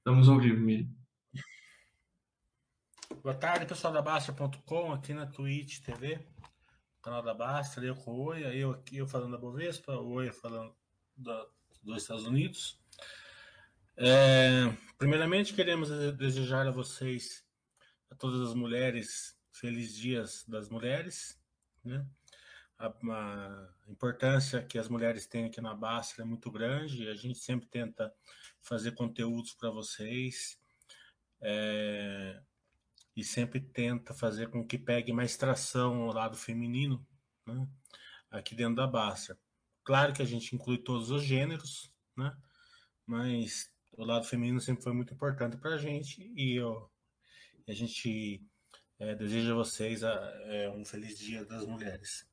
Estamos ao vivo, Miri. Boa tarde, pessoal da Basta.com, aqui na Twitch TV, canal da Basta, eu com o Oia, eu aqui eu falando da Bovespa, o Oia falando da, dos Estados Unidos. É, primeiramente, queremos desejar a vocês, a todas as mulheres, felizes dias das mulheres, né? A, importância que as mulheres têm aqui na Basta é muito grande, a gente sempre tenta fazer conteúdos para vocês, é, e sempre tenta fazer com que pegue mais tração ao lado feminino, né? aqui dentro da Basta. Claro que a gente inclui todos os gêneros, né? mas o lado feminino sempre foi muito importante para a gente e eu, a gente é, deseja a vocês a, é, um feliz Dia das Mulheres.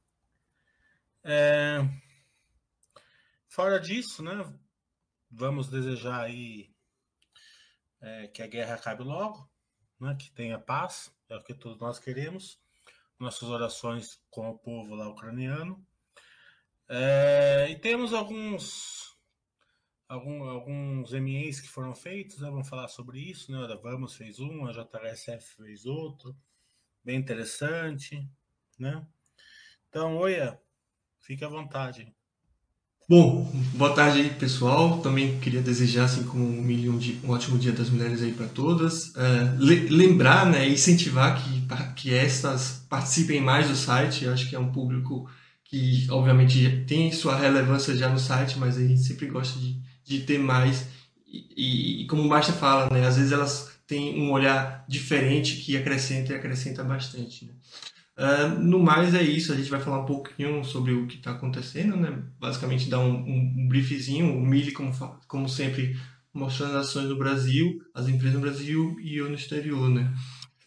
É, fora disso, né? Vamos desejar aí é, que a guerra acabe logo, né, que tenha paz, é o que todos nós queremos. Nossas orações com o povo lá ucraniano. É, e temos alguns algum, alguns MEs que foram feitos, né, vamos falar sobre isso. Né, a Vamos fez um, a JHSF fez outro, bem interessante. Né? Então, Oia, fique à vontade. Bom, boa tarde aí, pessoal. Também queria desejar, assim como um, milhão de, um ótimo Dia das Mulheres aí para todas. É, le, lembrar, né, incentivar que, que estas participem mais do site. Eu acho que é um público que, obviamente, tem sua relevância já no site, mas a gente sempre gosta de, de ter mais. E, e, como o Basta fala, né, às vezes elas têm um olhar diferente que acrescenta e acrescenta bastante. Né? Uh, no mais é isso, a gente vai falar um pouquinho sobre o que está acontecendo, né? Basicamente dar um, um, um briefzinho, o Mili, como, como sempre, mostrando as ações do Brasil, as empresas no Brasil e eu no exterior, né?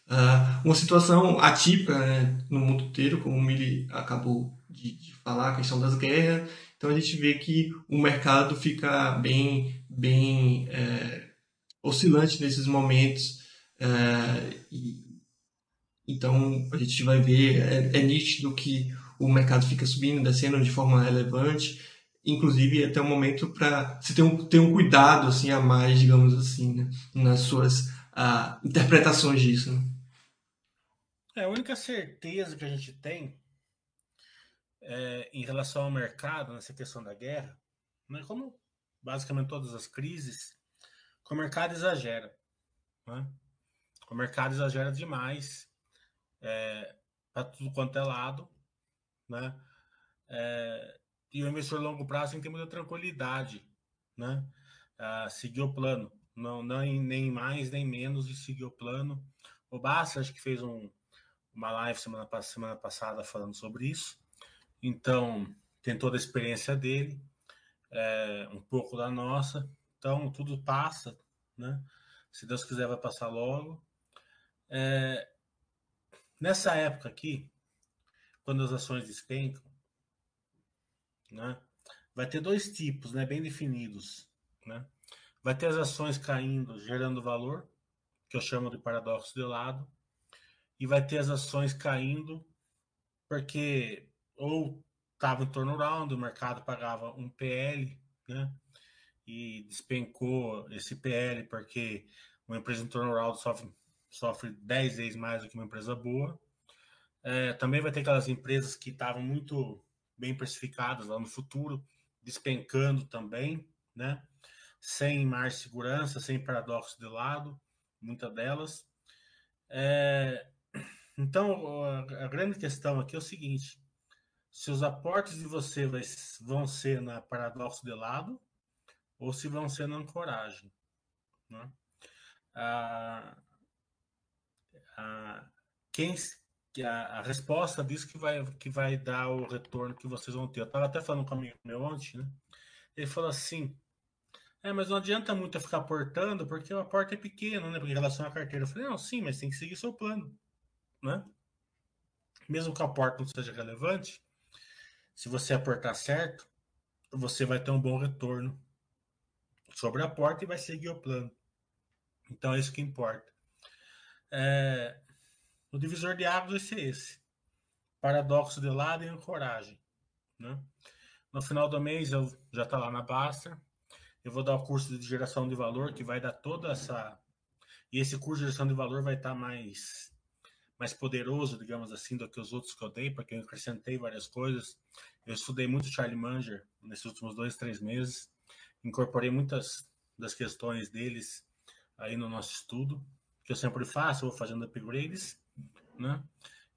Uh, uma situação atípica né, no mundo inteiro, como o Mili acabou de, de, falar, a questão das guerras. Então a gente vê que o mercado fica bem, bem é, oscilante nesses momentos. É, e, então a gente vai ver, é, é nítido que o mercado fica subindo, descendo de forma relevante, inclusive até o momento para você ter um, ter um cuidado assim a mais, digamos assim, né, nas suas uh, interpretações disso. Né? É, a única certeza que a gente tem é, em relação ao mercado, nessa questão da guerra, né, como basicamente todas as crises, que o mercado exagera. Né? O mercado exagera demais é, para tudo quanto é lado, né? É, e o investidor a longo prazo tem que ter muita tranquilidade, né? A seguir o plano, não, não nem mais nem menos de seguir o plano. O Basta acho que fez um, uma live semana, semana passada falando sobre isso, então tem toda a experiência dele, é, um pouco da nossa, então tudo passa, né? Se Deus quiser vai passar logo. É, Nessa época aqui, quando as ações despencam, né, vai ter dois tipos né, bem definidos. Né? Vai ter as ações caindo, gerando valor, que eu chamo de paradoxo de lado, e vai ter as ações caindo porque ou estava em turnaround, o mercado pagava um PL, né? E despencou esse PL porque uma empresa em turnaround sofre sofre 10 vezes mais do que uma empresa boa. É, também vai ter aquelas empresas que estavam muito bem precificadas lá no futuro, despencando também, né? Sem mais segurança, sem paradoxo de lado, muitas delas. É, então, a, grande questão aqui é o seguinte: se os aportes de você vão ser na paradoxo de lado ou se vão ser na ancoragem. Né? Ah, a, quem a, a, resposta diz que vai, que vai dar o retorno que vocês vão ter. Eu estava até falando com um amigo meu ontem, né? Ele falou assim: é, mas não adianta muito ficar aportando, porque o aporte é pequeno, né? Em relação à carteira. Eu falei, não, sim, mas tem que seguir seu plano, né? Mesmo que o aporte não seja relevante, se você aportar certo, você vai ter um bom retorno sobre a porta e vai seguir o plano. Então é isso que importa. É, o divisor de águas vai ser esse. Paradoxo de lado e ancoragem. Né? No final do mês eu já está lá na Basta. eu vou dar o curso de geração de valor, que vai dar toda essa. E esse curso de geração de valor vai estar mais, mais poderoso, digamos assim, do que os outros que eu dei, porque eu acrescentei várias coisas. Eu estudei muito Charlie Munger nesses últimos dois, três meses, incorporei muitas das questões deles aí no nosso estudo, que eu sempre faço, vou fazendo upgrades, né?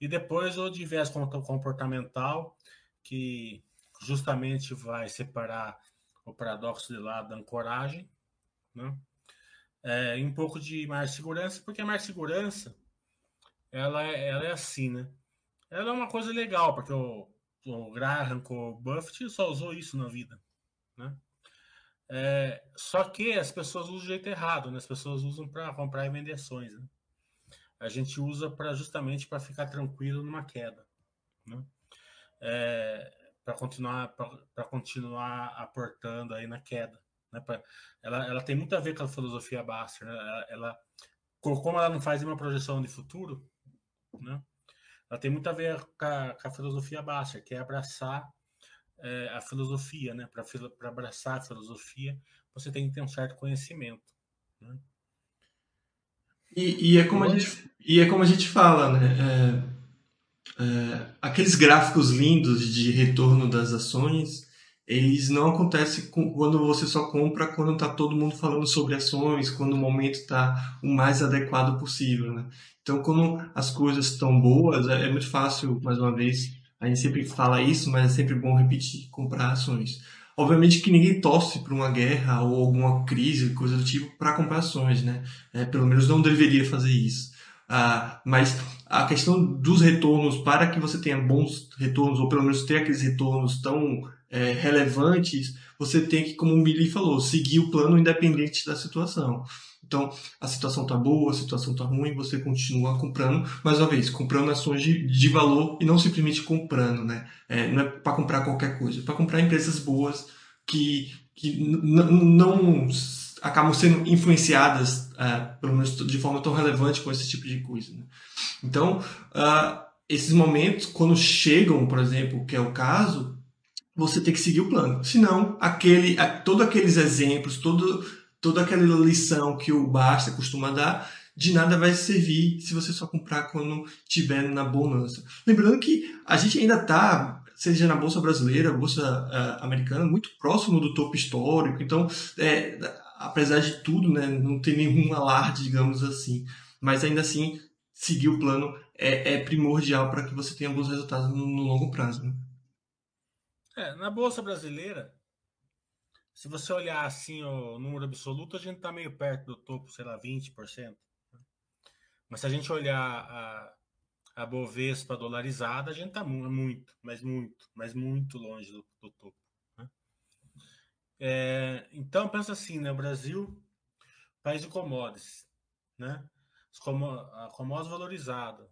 E depois o viés comportamental, que justamente vai separar o paradoxo de lado da ancoragem, né? É, um pouco de mais segurança, porque a mais segurança ela é, ela é assim, né? Ela é uma coisa legal, porque o, o Graham com o Buffett só usou isso na vida? É, só que as pessoas usam do jeito errado, né? As pessoas usam para comprar e vender ações, né? A gente usa para justamente para ficar tranquilo numa queda, né? É, para continuar para continuar aportando aí na queda. Né? Pra, ela, ela tem muito a ver com a filosofia Baster. Né? Ela, ela, como ela não faz uma projeção de futuro, né? ela tem muito a ver com a, com a filosofia Baster, que é abraçar é, a filosofia. Né? Para abraçar a filosofia, você tem que ter um certo conhecimento. Né? E, e, é como a gente, e é como a gente fala, né? É é, aqueles gráficos lindos de retorno das ações, eles não acontecem quando você só compra quando está todo mundo falando sobre ações, quando o momento está o mais adequado possível. Né? Então, quando as coisas estão boas, é, é muito fácil, mais uma vez, a gente sempre fala isso, mas é sempre bom repetir, comprar ações. Obviamente que ninguém torce para uma guerra ou alguma crise, coisa do tipo, para comprar ações, né? É, pelo menos não deveria fazer isso. Ah, mas a questão dos retornos, para que você tenha bons retornos, ou pelo menos ter aqueles retornos tão é, relevantes, você tem que, como o Billy falou, seguir o plano independente da situação. Então, a situação está boa, a situação está ruim, você continua comprando, mais uma vez, comprando ações de, de valor e não simplesmente comprando, né? É, não é para comprar qualquer coisa, é para comprar empresas boas que, que não acabam sendo influenciadas, uh, pelo menos de forma tão relevante com esse tipo de coisa. Né? Então, uh, esses momentos, quando chegam, por exemplo, que é o caso, você tem que seguir o plano. Senão, aquele, todos aqueles exemplos, todo, toda aquela lição que o Basta costuma dar, de nada vai servir se você só comprar quando tiver na bonança. Lembrando que a gente ainda está seja na bolsa brasileira, bolsa uh, americana, muito próximo do topo histórico. Então, é, apesar de tudo, né, não tem nenhum alarde, digamos assim. Mas ainda assim, seguir o plano é, é primordial para que você tenha bons resultados no, no longo prazo. Né? É, na bolsa brasileira, se você olhar assim o número absoluto, a gente está meio perto do topo, sei lá, 20%. Mas se a gente olhar a, a Bovespa dolarizada, a gente está muito, mas muito, mas muito longe do, do topo. É, então, pensa assim, né? O Brasil, país de commodities, né? A commodities valorizada.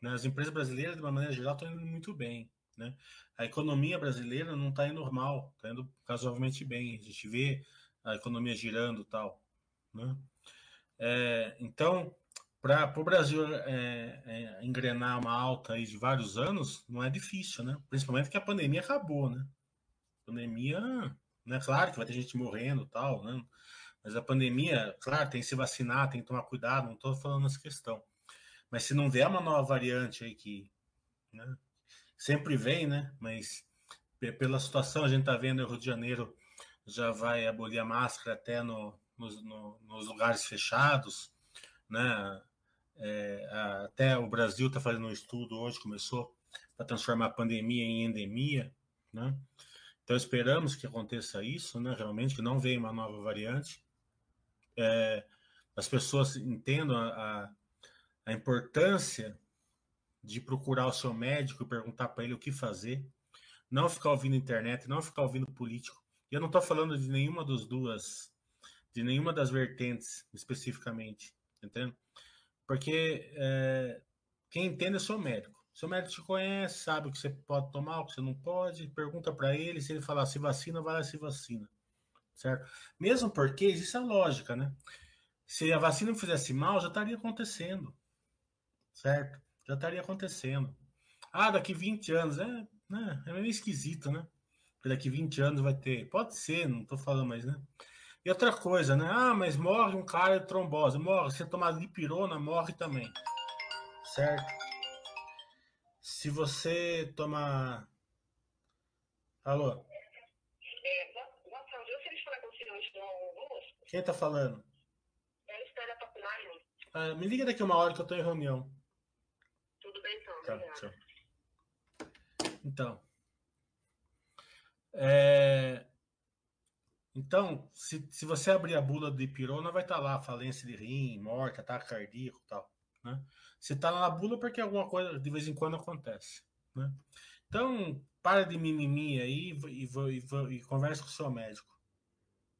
Né? As empresas brasileiras, de uma maneira geral, estão indo muito bem. Né? A economia brasileira não está indo normal, está indo razoavelmente bem. A gente vê a economia girando tal. Né? É, então, para o Brasil é, é, engrenar uma alta aí de vários anos, não é difícil, né? Principalmente que a pandemia acabou, né? A pandemia né? Claro que vai ter gente morrendo tal, né? Mas a pandemia, claro, tem que se vacinar, tem que tomar cuidado, não estou falando essa questão. Mas se não vier uma nova variante aí que né, sempre vem, né? Mas pela situação, a gente está vendo o Rio de Janeiro já vai abolir a máscara até no, no, nos lugares fechados, né? É, até o Brasil está fazendo um estudo hoje, começou para transformar a pandemia em endemia, né? Então esperamos que aconteça isso, né? Realmente que não venha uma nova variante. É, as pessoas entendam a, a, a importância de procurar o seu médico e perguntar para ele o que fazer, não ficar ouvindo internet, não ficar ouvindo político. E eu não estou falando de nenhuma das duas, de nenhuma das vertentes especificamente, entende? Porque é, quem entende é o seu médico. Seu médico te conhece, sabe o que você pode tomar, o que você não pode, pergunta para ele, se ele falar se vacina, vai lá se vacina. Certo? Mesmo porque existe a lógica, né? Se a vacina fizesse mal, já estaria acontecendo. Certo? Já estaria acontecendo. Ah, daqui 20 anos, é, né? é meio esquisito, né? Porque daqui 20 anos vai ter. Pode ser, não estou falando mais, né? E outra coisa, né? Ah, mas morre um cara de trombose. Morre. Se tomar dipirona, morre também. Certo? Se você tomar. Alô? É, boa tarde. Eu queria falar com o Augusto. Quem tá falando? É Estela Papuline. Ah, me liga daqui uma hora que eu tô em reunião. Então. Tá, tchau. Então. É, Então, se, se você abrir a bula de pirona, vai estar lá falência de rim, morte, ataque cardíaco e tal. Né? Se está na bula, porque alguma coisa de vez em quando acontece. Né? Então, para de mimimi aí e, e, e, e conversa com o seu médico.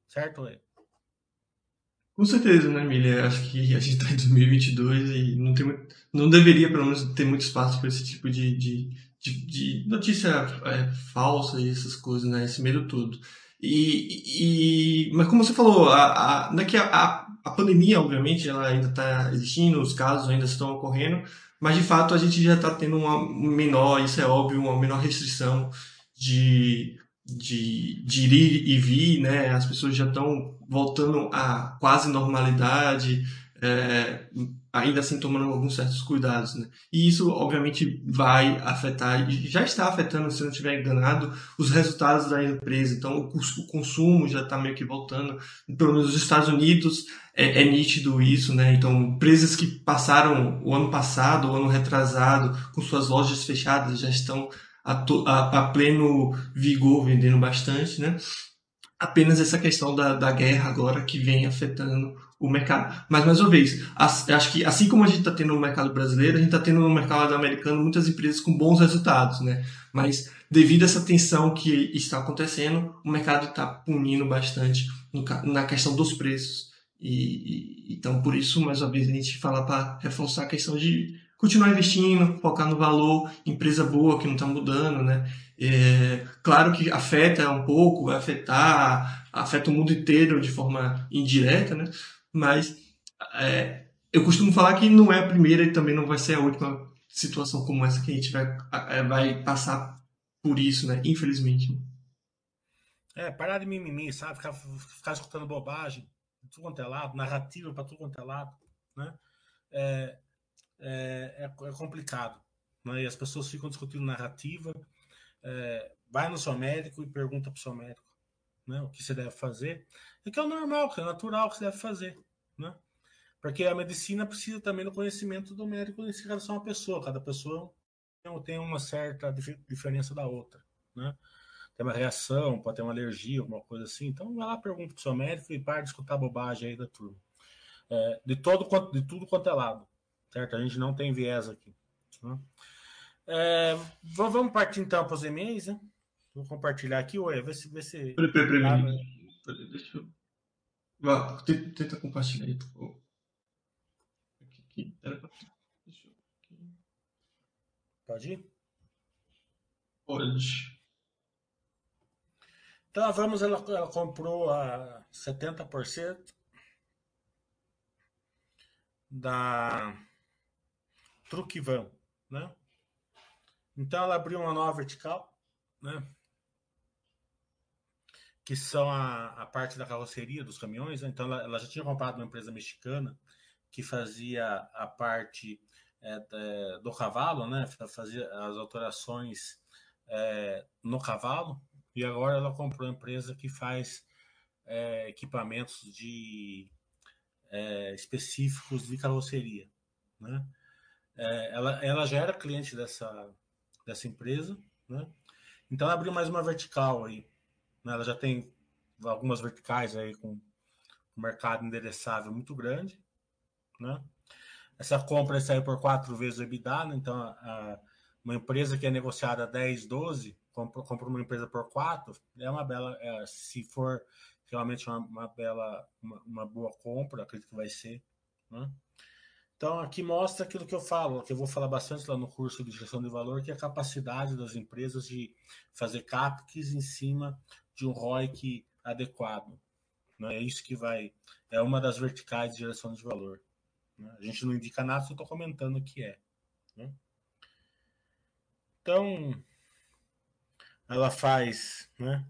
Certo, Lê? Com certeza, né, Emília? Acho que a gente está em 2022 e não, tem, muito- não deveria, pelo menos, ter muito espaço para esse tipo de, de, de, de notícia é, falsa e essas coisas, né? Esse medo todo. E, e- mas como você falou, a, a, é a, a, a pandemia, obviamente, ela ainda está existindo, os casos ainda estão ocorrendo, mas de fato a gente já está tendo uma menor, isso é óbvio, uma menor restrição de, de, de ir e vir, né? As pessoas já estão voltando à quase normalidade, é, ainda assim tomando alguns certos cuidados, né? E isso, obviamente, vai afetar, já está afetando, se não estiver enganado, os resultados da empresa. Então, o, o consumo já está meio que voltando. Pelo menos nos Estados Unidos é, é nítido isso, né? Então, empresas que passaram o ano passado, o ano retrasado, com suas lojas fechadas, já estão a- a pleno vigor, vendendo bastante, né? Apenas essa questão da, da guerra agora que vem afetando o mercado. Mas, mais uma vez, acho que assim como a gente está tendo no mercado brasileiro, a gente está tendo no mercado americano muitas empresas com bons resultados, né? Mas, devido a essa tensão que está acontecendo, o mercado está punindo bastante no na questão dos preços. E, e- então, por isso, mais uma vez, a gente fala para reforçar a questão de continuar investindo, focar no valor, empresa boa que não está mudando, né? É, claro que afeta um pouco, vai afetar, afeta o mundo inteiro de forma indireta, né? Mas é, eu costumo falar que não é a primeira e também não vai ser a última situação como essa que a gente vai, é, vai passar por isso, né? Infelizmente. É, parar de mimimi, sabe? Ficar, ficar escutando bobagem, tudo quanto é lado, narrativa para tudo quanto é lado, né? É, é, é, é complicado, né? E as pessoas ficam discutindo narrativa. É, vai no seu médico e pergunta para o seu médico, né? O que você deve fazer. É que é o normal, que é natural que você deve fazer, né? Porque a medicina precisa também do conhecimento do médico em relação à pessoa. Cada pessoa tem uma certa dif- diferença da outra, né? tem uma reação, pode ter uma alergia, alguma coisa assim. Então vai lá, pergunta pro seu médico e para de escutar bobagem aí da turma. É, de, todo, de tudo quanto é lado, certo? A gente não tem viés aqui. né? É, vamos partir então para os e-mails, né? Vou compartilhar aqui, ué, vê se. Vê se... Peraí, peraí, peraí. Ah, peraí. Deixa eu. Vá, tenta, tenta compartilhar aí, por favor. Aqui, aqui. Era pra... Deixa eu... aqui. Pode ir? Pode. Então a Vamos ela, ela comprou a 70% da Truquivan, né? Então ela abriu uma nova vertical, né? Que são a, a parte da carroceria dos caminhões. Né? Então ela, ela já tinha comprado uma empresa mexicana que fazia a parte é, do cavalo, né? Fazia as alterações é, no cavalo. E agora ela comprou uma empresa que faz é, equipamentos de é, específicos de carroceria, né? É, ela, ela já era cliente dessa, dessa empresa, né? Então ela abriu mais uma vertical aí. Né? Ela já tem algumas verticais aí com um mercado endereçável muito grande, né? Essa compra saiu por quatro vezes o EBITDA, né? então a, uma empresa que é negociada a 10, 12, compra, compra uma empresa por 4, é uma bela, é, se for realmente uma, uma bela, uma, uma, boa compra, acredito que vai ser. Né? Então, aqui mostra aquilo que eu falo, que eu vou falar bastante lá no curso de gestão de valor, que é a capacidade das empresas de fazer CAPEX em cima de um ROIC adequado. Né? É isso que vai, é uma das verticais de geração de valor. Né? A gente não indica nada, só estou comentando o que é. Né? Então, ela faz né,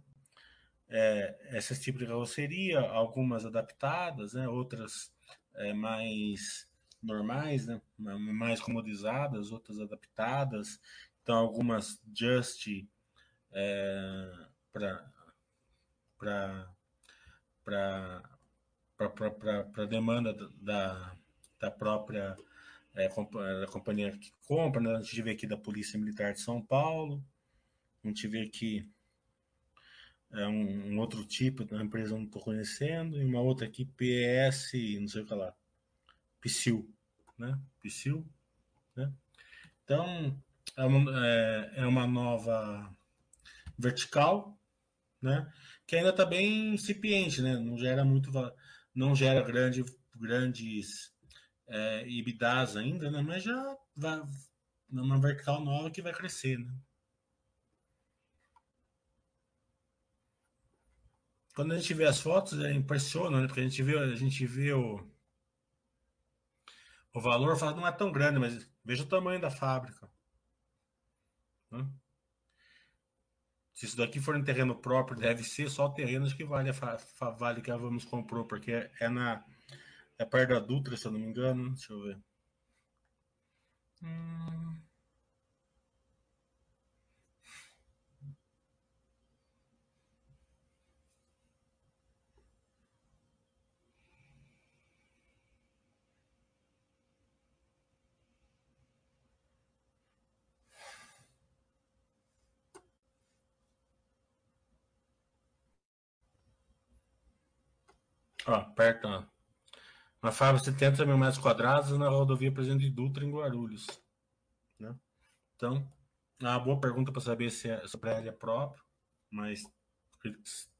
é, esse tipo de carroceria, algumas adaptadas, né, outras é, mais normais, né, mais comodizadas, outras adaptadas. Então, algumas just é, para para demanda da, da própria é, da companhia que compra. Né? A gente vê aqui da Polícia Militar de São Paulo, a gente vê aqui é um, um outro tipo da empresa não estou conhecendo, e uma outra aqui, PS, não sei o que lá, Psyll, né? Psyll, né? Então, é uma, é, é uma nova vertical, né? Que ainda está bem incipiente, né? Não gera muito, não gera grande, grandes é, IBDAs ainda, né? Mas já vai uma vertical nova que vai crescer, né? Quando a gente vê as fotos, é impressiona, né? Porque a gente vê, a gente vê o, o valor, não é tão grande, mas veja o tamanho da fábrica. Né? Se isso daqui for em terreno próprio, deve ser só terrenos que vale a vale que a Vamos comprou, porque é, é na é perto da Dutra, se eu não me engano. Deixa eu ver. Hum... Ó, perto, ó. Fábrica de 70 mil metros quadrados na rodovia Presidente Dutra, em Guarulhos. Né? Então, é uma boa pergunta para saber se, é, se a é próprio, mas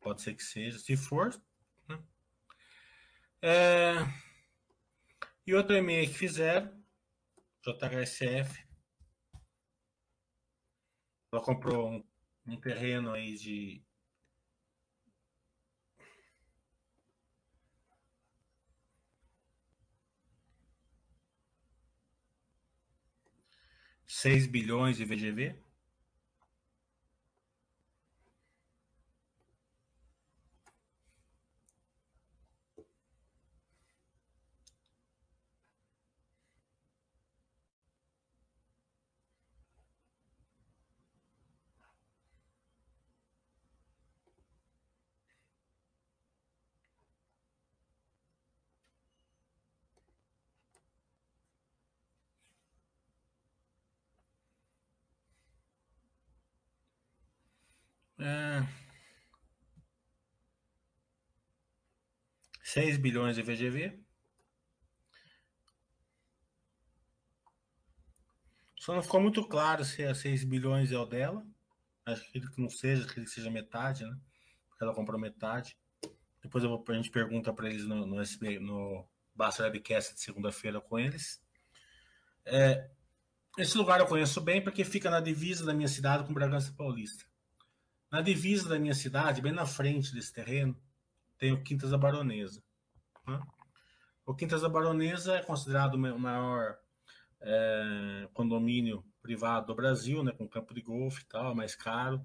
pode ser que seja. Se for, né? É... E outro e-mail que fizeram, JHSF. Ela comprou um, um terreno aí de 6 bilhões de VGV? É... 6 bilhões de VGV. Só não ficou muito claro se é 6 bilhões é o dela. Acho que não seja, que seja metade, né? Porque ela comprou metade. Depois vou, a gente pergunta para eles no, no, SB, no Basta Webcast de segunda-feira com eles. É, esse lugar eu conheço bem porque fica na divisa da minha cidade com Bragança Paulista. Na divisa da minha cidade, bem na frente desse terreno, tem o Quintas da Baronesa. Né? O Quintas da Baronesa é considerado o maior é, condomínio privado do Brasil, né, com campo de golfe e tal, mais caro.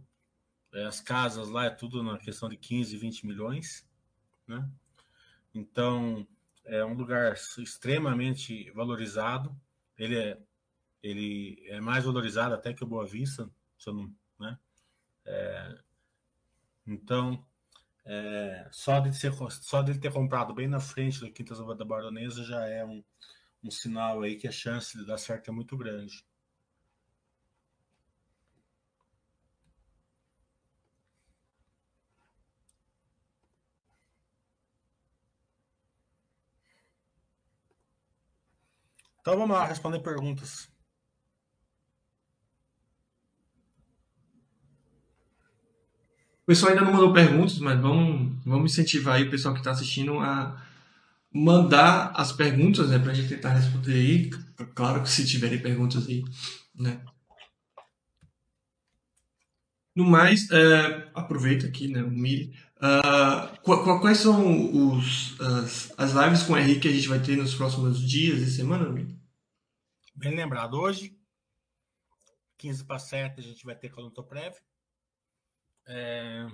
É, as casas lá é tudo na questão de 15, 20 milhões. Né? Então, é um lugar extremamente valorizado. Ele é, ele é mais valorizado até que o Boa Vista, se eu não, né? É, então, é, só, de ser, só de ter comprado bem na frente da Quinta da Baronesa já é um, um sinal aí que a chance de dar certo é muito grande. Então vamos lá responder perguntas. Pessoal ainda não mandou perguntas, mas vamos, vamos incentivar aí o pessoal que está assistindo a mandar as perguntas, né, para a gente tentar responder aí. Claro que se tiverem perguntas aí, né. No mais, é, aproveita aqui, né, o Mili. Uh, quais são os, as, as lives com o Henrique que a gente vai ter nos próximos dias e semanas, Mili? Bem lembrado, hoje, 15 para 7, a gente vai ter a Prévio. É...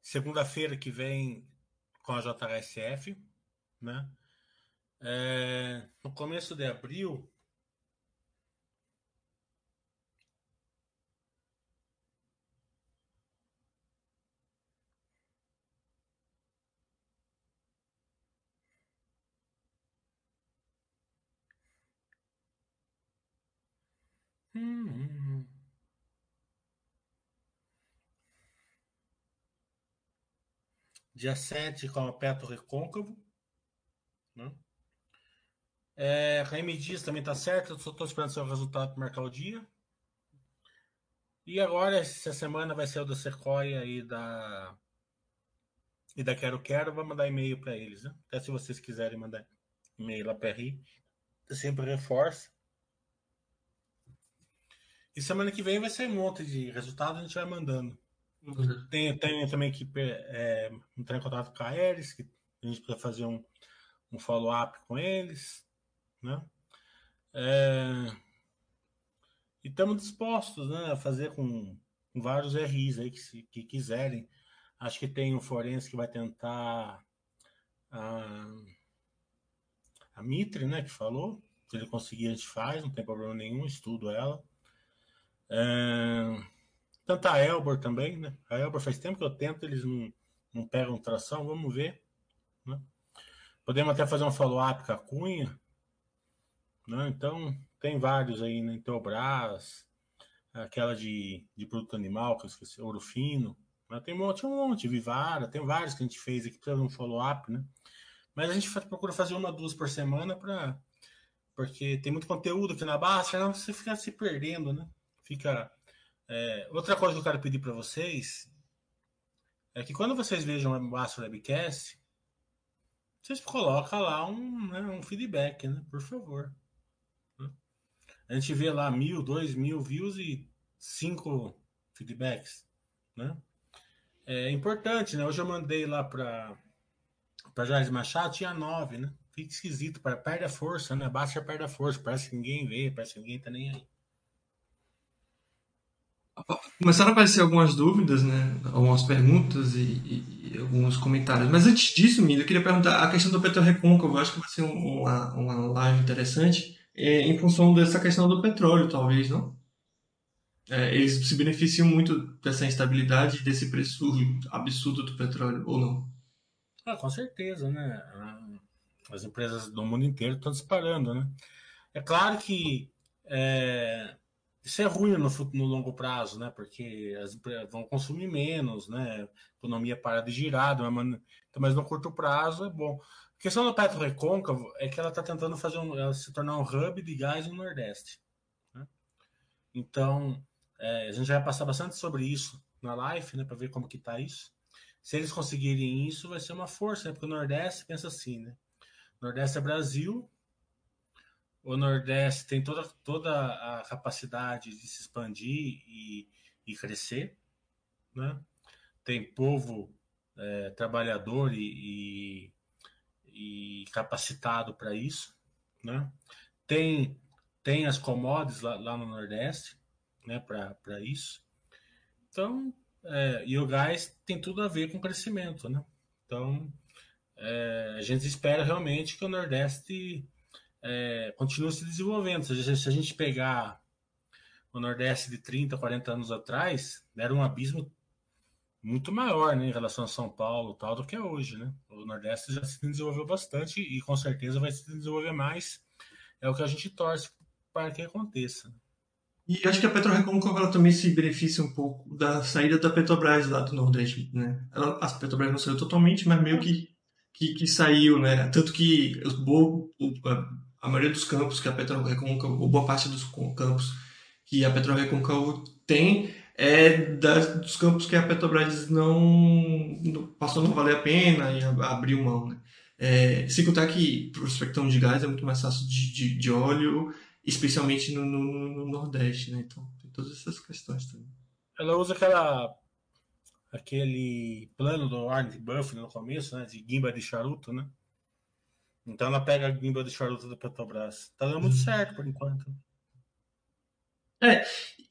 segunda-feira que vem com a JHSF, né? É, no começo de abril, Hum, Dia 7 com a Petro Recôncavo. Né? É, Raime Dias também tá certo. Só tô esperando seu resultado para marcar o dia. E agora, essa semana vai ser o da Sequoia e da. E da Quero Quero. Vou mandar e-mail para eles. Né? Até se vocês quiserem mandar e-mail lá para RI. Sempre reforço. E semana que vem vai ser um monte de resultado, a gente vai mandando. Uhum. Tem, tem também que é, entrar em contato com a Aeres, que a gente precisa fazer um, um follow-up com eles. Né? É, e estamos dispostos né, a fazer com, com vários RIs aí que, se, que quiserem. Acho que tem um forense que vai tentar a, a Mitre, né, que falou. Se ele conseguir, a gente faz, não tem problema nenhum, estudo ela. É... Tanto a Elbor também, né? A Elbor faz tempo que eu tento, eles não, não pegam tração, vamos ver. Né? Podemos até fazer um follow-up com a Cunha. Né? Então, tem vários aí, né? Intelbras, aquela de, de produto animal, que eu esqueci, Ouro Fino. Né? Tem um monte, um monte, Vivara, tem vários que a gente fez aqui, precisa de um follow-up, né? Mas a gente procura fazer uma, duas por semana para porque tem muito conteúdo aqui na base, senão você fica se perdendo, né? fica. É, outra coisa que eu quero pedir para vocês é que quando vocês vejam o Astro Webcast, vocês colocam lá um, né, um feedback, né? Por favor. A gente vê lá mil, dois mil views e cinco feedbacks, né? É importante, né? Hoje eu mandei lá para para Jorge Machado, tinha nove, né? Fica esquisito, perde a força, né? Baixa perde a força, parece que ninguém vê, parece que ninguém tá nem aí. Começaram a aparecer algumas dúvidas, né? Algumas perguntas e, e, e alguns comentários. Mas antes disso, Mila, eu queria perguntar a questão do petróleo recôncavo. Eu acho que vai ser uma, uma live interessante é, em função dessa questão do petróleo, talvez, não? É, eles se beneficiam muito dessa instabilidade desse preço absurdo do petróleo, ou não? Ah, com certeza, né? As empresas do mundo inteiro estão disparando, né? É claro que é, isso é ruim no, no, longo prazo, né? Porque as empresas vão consumir menos, né? A economia para de girar, mas, mas no curto prazo é bom. A questão do Petro Recôncavo é que ela está tentando fazer um, se tornar um hub de gás no Nordeste. Né? Então, é, a gente vai passar bastante sobre isso na live, né? Para ver como que está isso. Se eles conseguirem isso, vai ser uma força, né? Porque o Nordeste pensa assim, né? Nordeste é Brasil, o Nordeste tem toda, toda a capacidade de se expandir e, e crescer, né? tem povo é, trabalhador e, e, e capacitado para isso, né? tem, tem as commodities lá, lá no Nordeste né, para isso. Então, é, e o gás tem tudo a ver com crescimento. Né? Então, é, a gente espera realmente que o Nordeste é, continua se desenvolvendo. Se, a gente pegar o Nordeste de 30, 40 anos atrás, era um abismo muito maior né, em relação a São Paulo tal do que é hoje. Né? O Nordeste já se desenvolveu bastante e com certeza vai se desenvolver mais. É o que a gente torce para que aconteça. E acho que a PetroRecôncavo ela também se beneficia um pouco da saída da Petrobras lá do Nordeste. Né? Ela, a Petrobras não saiu totalmente, mas meio que, que, que saiu. Né? Tanto que o, o, a maioria dos campos que a PetroRecôncavo, ou boa parte dos campos que a PetroRecôncavo tem, é das, dos campos que a Petrobras não, passou não valer a pena e abriu mão. Né? É, sem contar que prospectão de gás é muito mais fácil de, de, de óleo, especialmente no, no, no, Nordeste, né? Então tem todas essas questões também. Ela usa aquela aquele plano do Warren Buffett no começo, né? De guimba de charuto, né? Então ela pega a guimba de charuto da Petrobras. Tá dando muito certo por enquanto. É,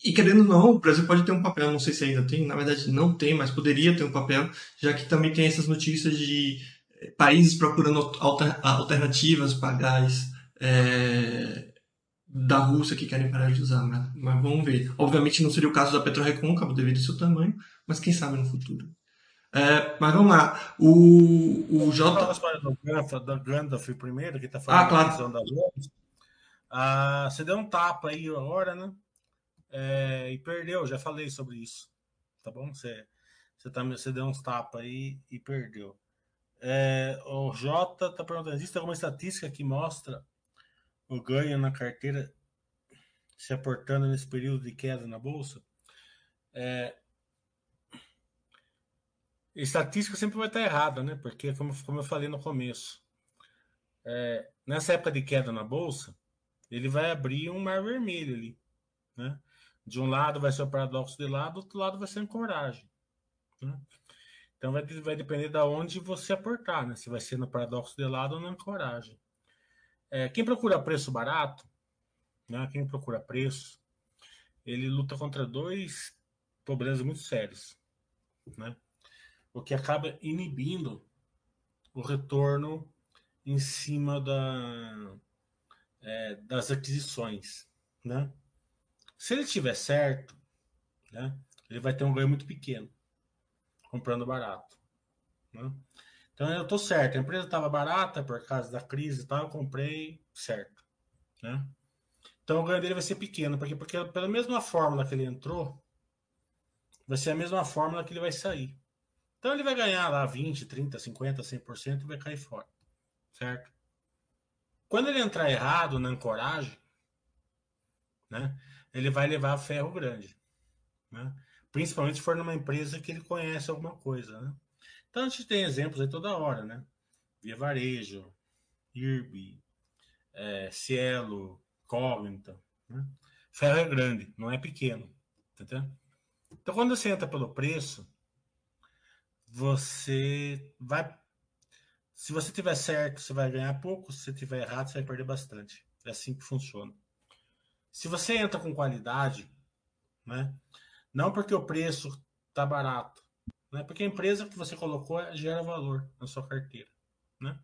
e querendo ou não, o Brasil pode ter um papel, não sei se ainda tem, na verdade não tem, mas poderia ter um papel, já que também tem essas notícias de eh, países procurando alter, alternativas para gás é, da Rússia que querem parar de usar, mas, mas, vamos ver. Obviamente não seria o caso da PetroRecôncavo devido ao seu tamanho, mas quem sabe no futuro. É, mas vamos lá. O, o J. Da Gandalf primeiro, que está falando ah, claro. da ah, Você deu um tapa aí agora, né? É, e perdeu, já falei sobre isso. Tá bom? Você, você, tá, você deu uns tapas aí e perdeu. É, o Jota está perguntando: existe alguma estatística que mostra o ganho na carteira se aportando nesse período de queda na bolsa? É, estatística sempre vai estar errada, né? Porque, como, como eu falei no começo, é, nessa época de queda na bolsa, ele vai abrir um mar vermelho ali, né? De um lado vai ser o paradoxo de lado, do outro lado vai ser a ancoragem. Né? Então vai, vai depender de onde você aportar, né? Se vai ser no paradoxo de lado ou na ancoragem. É, quem procura preço barato, né? Quem procura preço, ele luta contra dois problemas muito sérios, né? O que acaba inibindo o retorno em cima da, é, das aquisições, né? Se ele tiver certo, né, ele vai ter um ganho muito pequeno comprando barato. Né? Então eu estou certo, a empresa estava barata por causa da crise e tal, eu comprei certo. Né? Então o ganho dele vai ser pequeno, porque, porque pela mesma fórmula que ele entrou, vai ser a mesma fórmula que ele vai sair. Então ele vai ganhar lá 20, 30, 50, 100% e vai cair fora. Certo? Quando ele entrar errado na ancoragem, né? ele vai levar ferro grande. Né? Principalmente se for numa empresa que ele conhece alguma coisa. Né? Então a gente tem exemplos aí toda hora, né? Via Varejo, IRB, é, Cielo, Cogniton. Né? Ferro é grande, não é pequeno. Entendeu? Então quando você entra pelo preço, você vai. Se você tiver certo, você vai ganhar pouco. Se você tiver errado, você vai perder bastante. É assim que funciona. Se você entra com qualidade, né? Não porque o preço está barato, né? Porque a empresa que você colocou gera valor na sua carteira, né?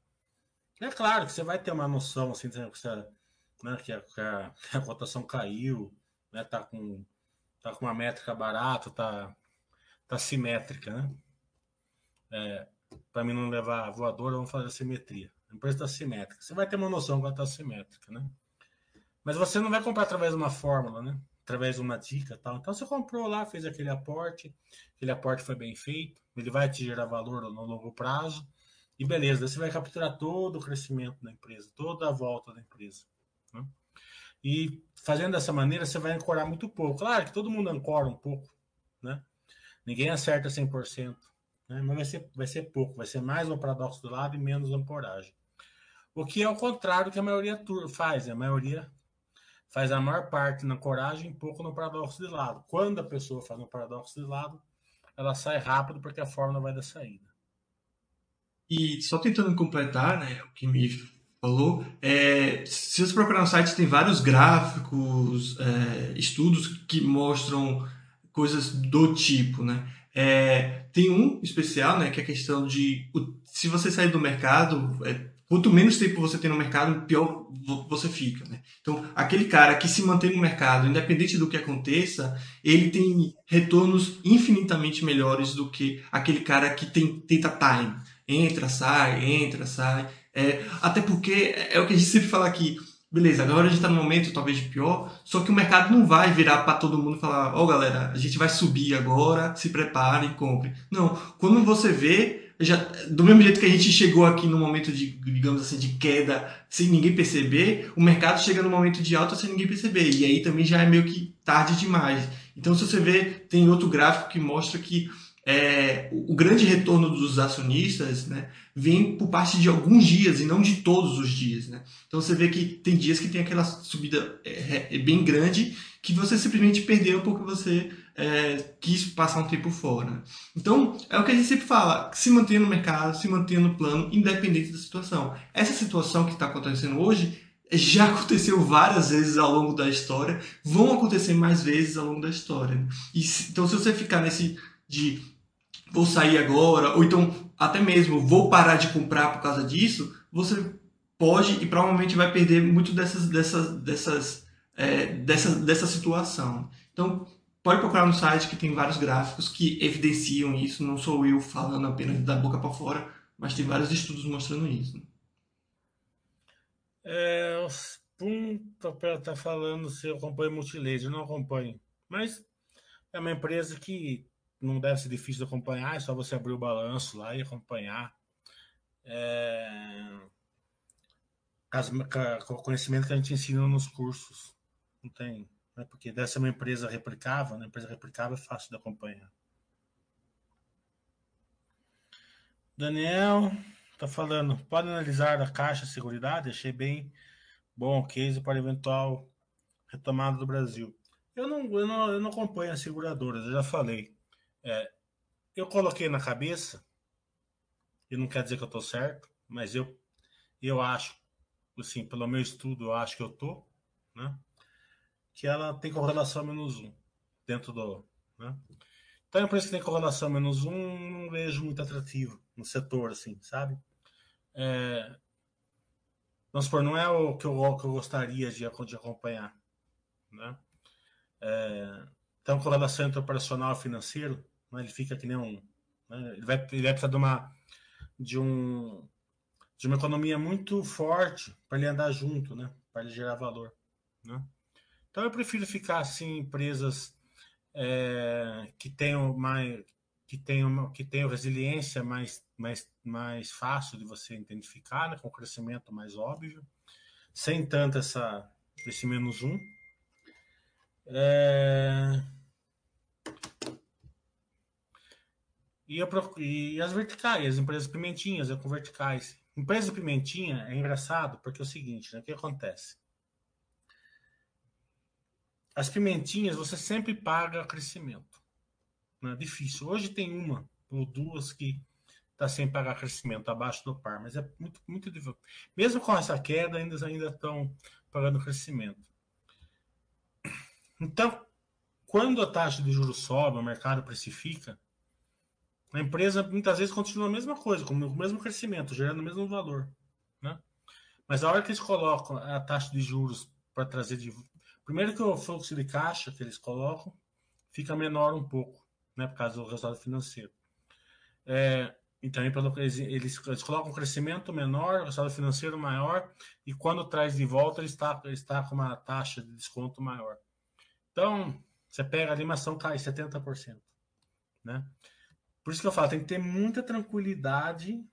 É claro que você vai ter uma noção assim, que, você, né, que, a, que, a, que, a, cotação caiu, né? Tá com tá com uma métrica barata, tá tá simétrica, né? É, para mim não levar voadora, vamos fazer a simetria. A empresa está simétrica. Você vai ter uma noção ela está simétrica, né? Mas você não vai comprar através de uma fórmula, né? Através de uma dica tal. Então você comprou lá, fez aquele aporte, aquele aporte foi bem feito, ele vai te gerar valor no longo prazo, e beleza, você vai capturar todo o crescimento da empresa, toda a volta da empresa. Né? E fazendo dessa maneira, você vai ancorar muito pouco. Claro que todo mundo ancora um pouco, né? Ninguém acerta 100%, né? mas vai ser, vai ser pouco, vai ser mais um paradoxo do lado e menos ancoragem. O que é o contrário do que a maioria faz, né? a maioria faz a maior parte na coragem, pouco no paradoxo de lado. Quando a pessoa faz no paradoxo de lado, ela sai rápido porque a fórmula vai da saída. E só tentando completar, né, o que me falou, é, se você procurar no site tem vários gráficos, é, estudos que mostram coisas do tipo, né? É, tem um especial, né, que é a questão de se você sair do mercado, é, quanto menos tempo você tem no mercado, pior você fica. Né? Então, aquele cara que se mantém no mercado, independente do que aconteça, ele tem retornos infinitamente melhores do que aquele cara que tem, tenta time. Entra, sai, entra, sai. É, até porque é o que a gente sempre fala aqui. Beleza, agora a gente está no momento talvez de pior, só que o mercado não vai virar para todo mundo falar: Ó, oh, galera, a gente vai subir agora, se prepare e compre. Não, quando você vê, já, do mesmo jeito que a gente chegou aqui no momento de, digamos assim, de queda sem ninguém perceber, o mercado chega no momento de alta sem ninguém perceber. E aí também já é meio que tarde demais. Então, se você vê, tem outro gráfico que mostra que é, o grande retorno dos acionistas né, vem por parte de alguns dias e não de todos os dias. Né? Então você vê que tem dias que tem aquela subida é, é bem grande que você simplesmente perdeu porque você é, quis passar um tempo fora. Então, é o que a gente sempre fala: se mantenha no mercado, se mantenha no plano, independente da situação. Essa situação que está acontecendo hoje já aconteceu várias vezes ao longo da história, vão acontecer mais vezes ao longo da história. E então, se você ficar nesse de vou sair agora, ou então até mesmo vou parar de comprar por causa disso, você pode e provavelmente vai perder muito dessas, dessas, dessas, é, dessa, dessa situação. Então, pode procurar no site que tem vários gráficos que evidenciam isso. Não sou eu falando apenas da boca para fora, mas tem vários estudos mostrando isso. É, Pum tá falando se eu acompanho multilaser, não acompanho. Mas é uma empresa que não deve ser difícil de acompanhar, é só você abrir o balanço lá e acompanhar. É... Com o conhecimento que a gente ensina nos cursos. Não tem. Né? Porque deve ser uma empresa replicável, uma empresa replicável é fácil de acompanhar. Daniel tá falando, pode analisar a caixa de seguridade? Achei bem bom o case para eventual retomada do Brasil. Eu não, eu não, eu não acompanho as seguradoras, eu já falei. É, eu coloquei na cabeça, e não quer dizer que eu estou certo, mas eu, eu acho, assim, pelo meu estudo, eu acho que eu estou, né? Que ela tem correlação menos um dentro do. Né? Então, a empresa que tem correlação menos um, não vejo muito atrativo no setor, assim, sabe? É, vamos supor, não é o que eu, que eu gostaria de, de acompanhar, né? É, então, correlação entre operacional e financeiro, né? ele fica que nem um. Né? Ele, vai, ele vai precisar de uma, de, um, de uma economia muito forte para ele andar junto, né? para ele gerar valor. Né? Então eu prefiro ficar assim empresas é, que tenham mais que tenham que tenham resiliência mais mais mais fácil de você identificar, né, com crescimento mais óbvio, sem tanto essa esse menos um. É... E, eu, e as verticais, as empresas pimentinhas, é com verticais. Empresa pimentinha é engraçado porque é o seguinte, né? O que acontece? As pimentinhas você sempre paga crescimento. Não é difícil. Hoje tem uma ou duas que está sem pagar crescimento abaixo do par, mas é muito, muito difícil. Mesmo com essa queda, ainda ainda estão pagando crescimento. Então, quando a taxa de juros sobe, o mercado precifica, a empresa muitas vezes continua a mesma coisa, com o mesmo crescimento, gerando o mesmo valor. Né? Mas a hora que eles colocam a taxa de juros para trazer de. Primeiro que o fluxo de caixa que eles colocam fica menor um pouco, né, por causa do resultado financeiro. É, e também pelo eles, eles, colocam um crescimento menor, resultado financeiro maior, e quando traz de volta, ele está, ele está com uma taxa de desconto maior. Então, você pega a animação cai 70%. Né? Por isso que eu falo, tem que ter muita tranquilidade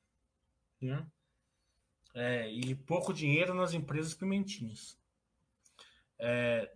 né? É, e pouco dinheiro nas empresas pimentinhas. É,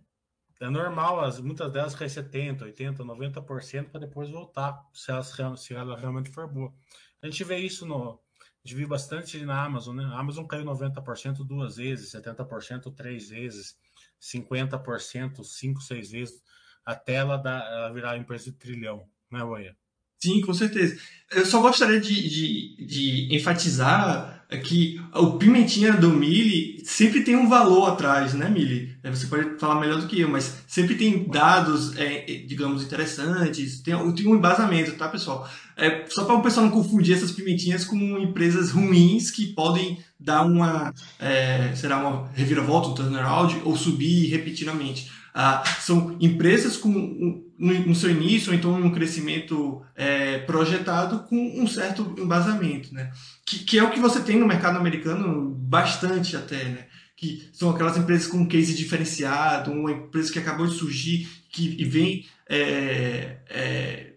é normal, as, muitas delas caem 70%, 80%, 90% para depois voltar, se, elas, se ela realmente for boa. A gente vê isso no. A gente viu bastante na Amazon, né? A Amazon caiu 90% duas vezes, 70% três vezes, 50% cinco, seis vezes, até ela, dar, ela virar empresa de trilhão, né, Boia? Sim, com certeza. Eu só gostaria de, de, de enfatizar que o pimentinha do Mili sempre tem um valor atrás, né, Mili? É, você pode falar melhor do que eu, mas sempre tem dados, é, digamos, interessantes, tem, tem um embasamento, tá, pessoal? É, só para o pessoal não confundir essas pimentinhas com empresas ruins que podem dar uma, é, será uma reviravolta, um turnaround, ou subir repetidamente. Ah, são empresas com no, seu início, ou então um crescimento é, projetado com um certo embasamento, né? Que, que, é o que você tem no mercado americano bastante até, né? Que são aquelas empresas com case diferenciado, uma empresa que acabou de surgir que, e vem é, é,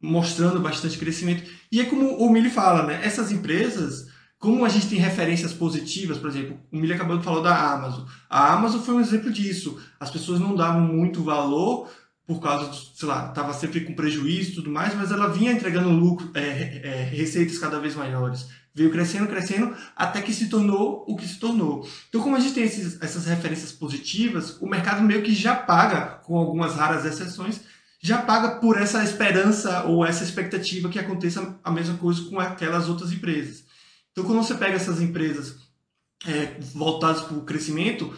mostrando bastante crescimento. E é como o Mili fala, né? Essas empresas como a gente tem referências positivas, por exemplo, o Milha acabou de falar da Amazon. A Amazon foi um exemplo disso. As pessoas não davam muito valor por causa, do, sei lá, estava sempre com prejuízo e tudo mais, mas ela vinha entregando lucro, é, é, receitas cada vez maiores. Veio crescendo, crescendo, até que se tornou o que se tornou. Então, como a gente tem esses, essas referências positivas, o mercado meio que já paga, com algumas raras exceções, já paga por essa esperança ou essa expectativa que aconteça a mesma coisa com aquelas outras empresas. Então, quando você pega essas empresas é, voltadas para o crescimento,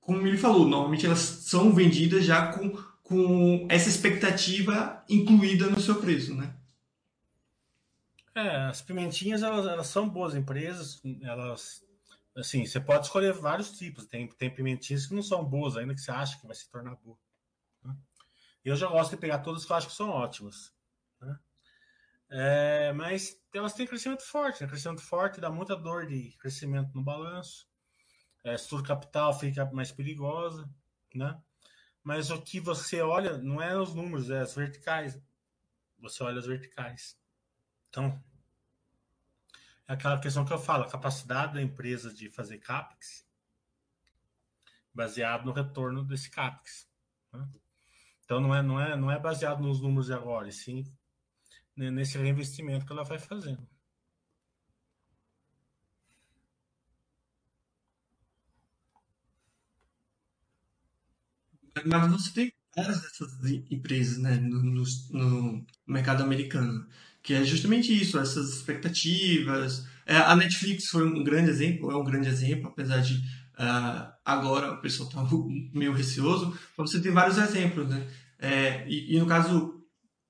como ele falou, normalmente elas são vendidas já com, com essa expectativa incluída no seu preço, né? É, as pimentinhas elas, elas são boas empresas, elas assim, você pode escolher vários tipos. Tem, tem pimentinhas que não são boas, ainda que você acha que vai se tornar boa. Né? Eu já gosto de pegar todas que eu acho que são ótimas. Né? É, mas elas têm crescimento forte, né? Crescimento forte dá muita dor de crescimento no balanço. É, estrutura capital fica mais perigosa, né? Mas o que você olha não é os números, é as verticais. Você olha as verticais. Então, é aquela questão que eu falo, a capacidade da empresa de fazer CAPEX baseado no retorno desse CAPEX. Né? Então, não é, não, é, não é baseado nos números de agora, e sim nesse reinvestimento que ela vai fazendo. Mas você tem várias dessas empresas né, no, no, no mercado americano, que é justamente isso, essas expectativas. É, a Netflix foi um grande exemplo, é um grande exemplo, apesar de uh, agora o pessoal está meio receoso, mas você tem vários exemplos, né? É, e, e, no caso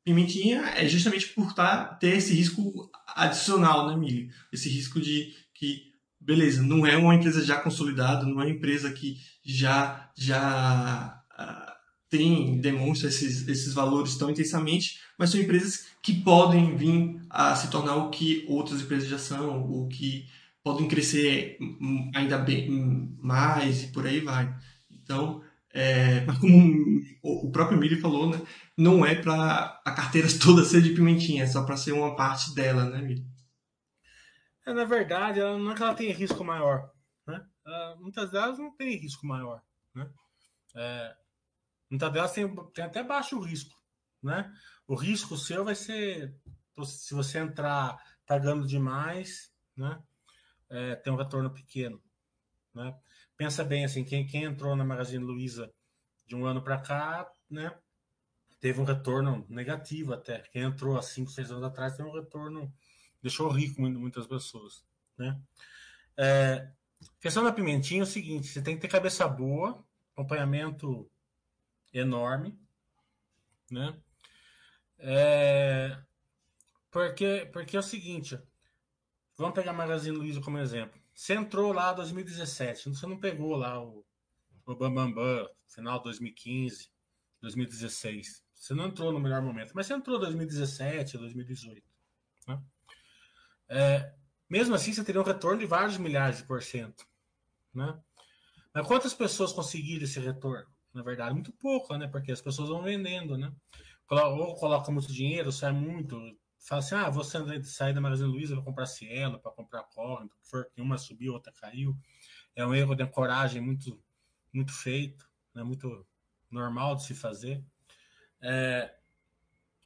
Pimentinha é justamente por tá, ter esse risco adicional, né, Mili? Esse risco de que, beleza, não é uma empresa já consolidada, não é uma empresa que já, já tem, demonstra esses, esses valores tão intensamente, mas são empresas que podem vir a se tornar o que outras empresas já são, ou que podem crescer ainda bem mais e por aí vai. Então, é, como o próprio Mili falou, né, não é para a carteira toda ser de pimentinha, é só para ser uma parte dela, né, Mili? É, na verdade, ela, não é que ela tenha risco maior. Né? muitas delas não tem risco maior. Né? É, muitas delas tem, tem até baixo risco. Né? O risco seu vai ser se você entrar pagando demais, né? É, tem um retorno pequeno. Né? pensa bem assim, quem, quem entrou na Magazine Luiza de um ano para cá, né, teve um retorno negativo até. Quem entrou há 5, 6 anos atrás teve um retorno, deixou rico muitas pessoas, né? É, questão da pimentinha é o seguinte, você tem que ter cabeça boa, acompanhamento enorme, né? É, porque, porque é o seguinte, vamos pegar a Magazine Luiza como exemplo. Você entrou lá em 2017, você não pegou lá o, o Bam, final de 2015, 2016. Você não entrou no melhor momento, mas você entrou em 2017, 2018. Né? É, mesmo assim, você teria um retorno de vários milhares de por cento. Né? Mas quantas pessoas conseguiram esse retorno? Na verdade, muito pouco, né? Porque as pessoas vão vendendo, né? Ou coloca muito dinheiro, sai muito, fala assim: ah, você sair da Magazine Luiza para comprar Cielo, para comprar Corre, que for que uma subiu, outra caiu. É um erro de coragem muito, muito feito, né? muito normal de se fazer. É,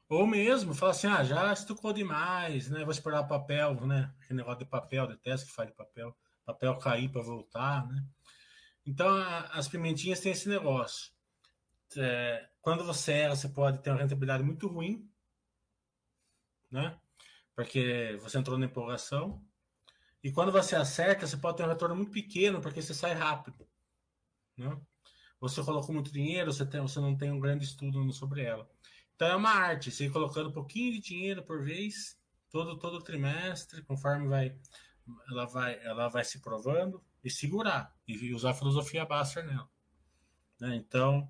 ou mesmo, fala assim: ah, já estucou demais, né? Vou esperar papel, né? Aquele negócio de papel, detesto que faz de papel, papel cair para voltar, né? Então, a, as pimentinhas têm esse negócio. É, quando você erra, você pode ter uma rentabilidade muito ruim, né? Porque você entrou na empolgação. E quando você acerta, você pode ter um retorno muito pequeno, porque você sai rápido. Né? Você colocou muito dinheiro, você, tem, você não tem um grande estudo sobre ela. Então é uma arte, você ir colocando um pouquinho de dinheiro por vez, todo, todo trimestre, conforme vai, ela vai, ela vai se provando e segurar e usar a filosofia Baster nela. Né? Então,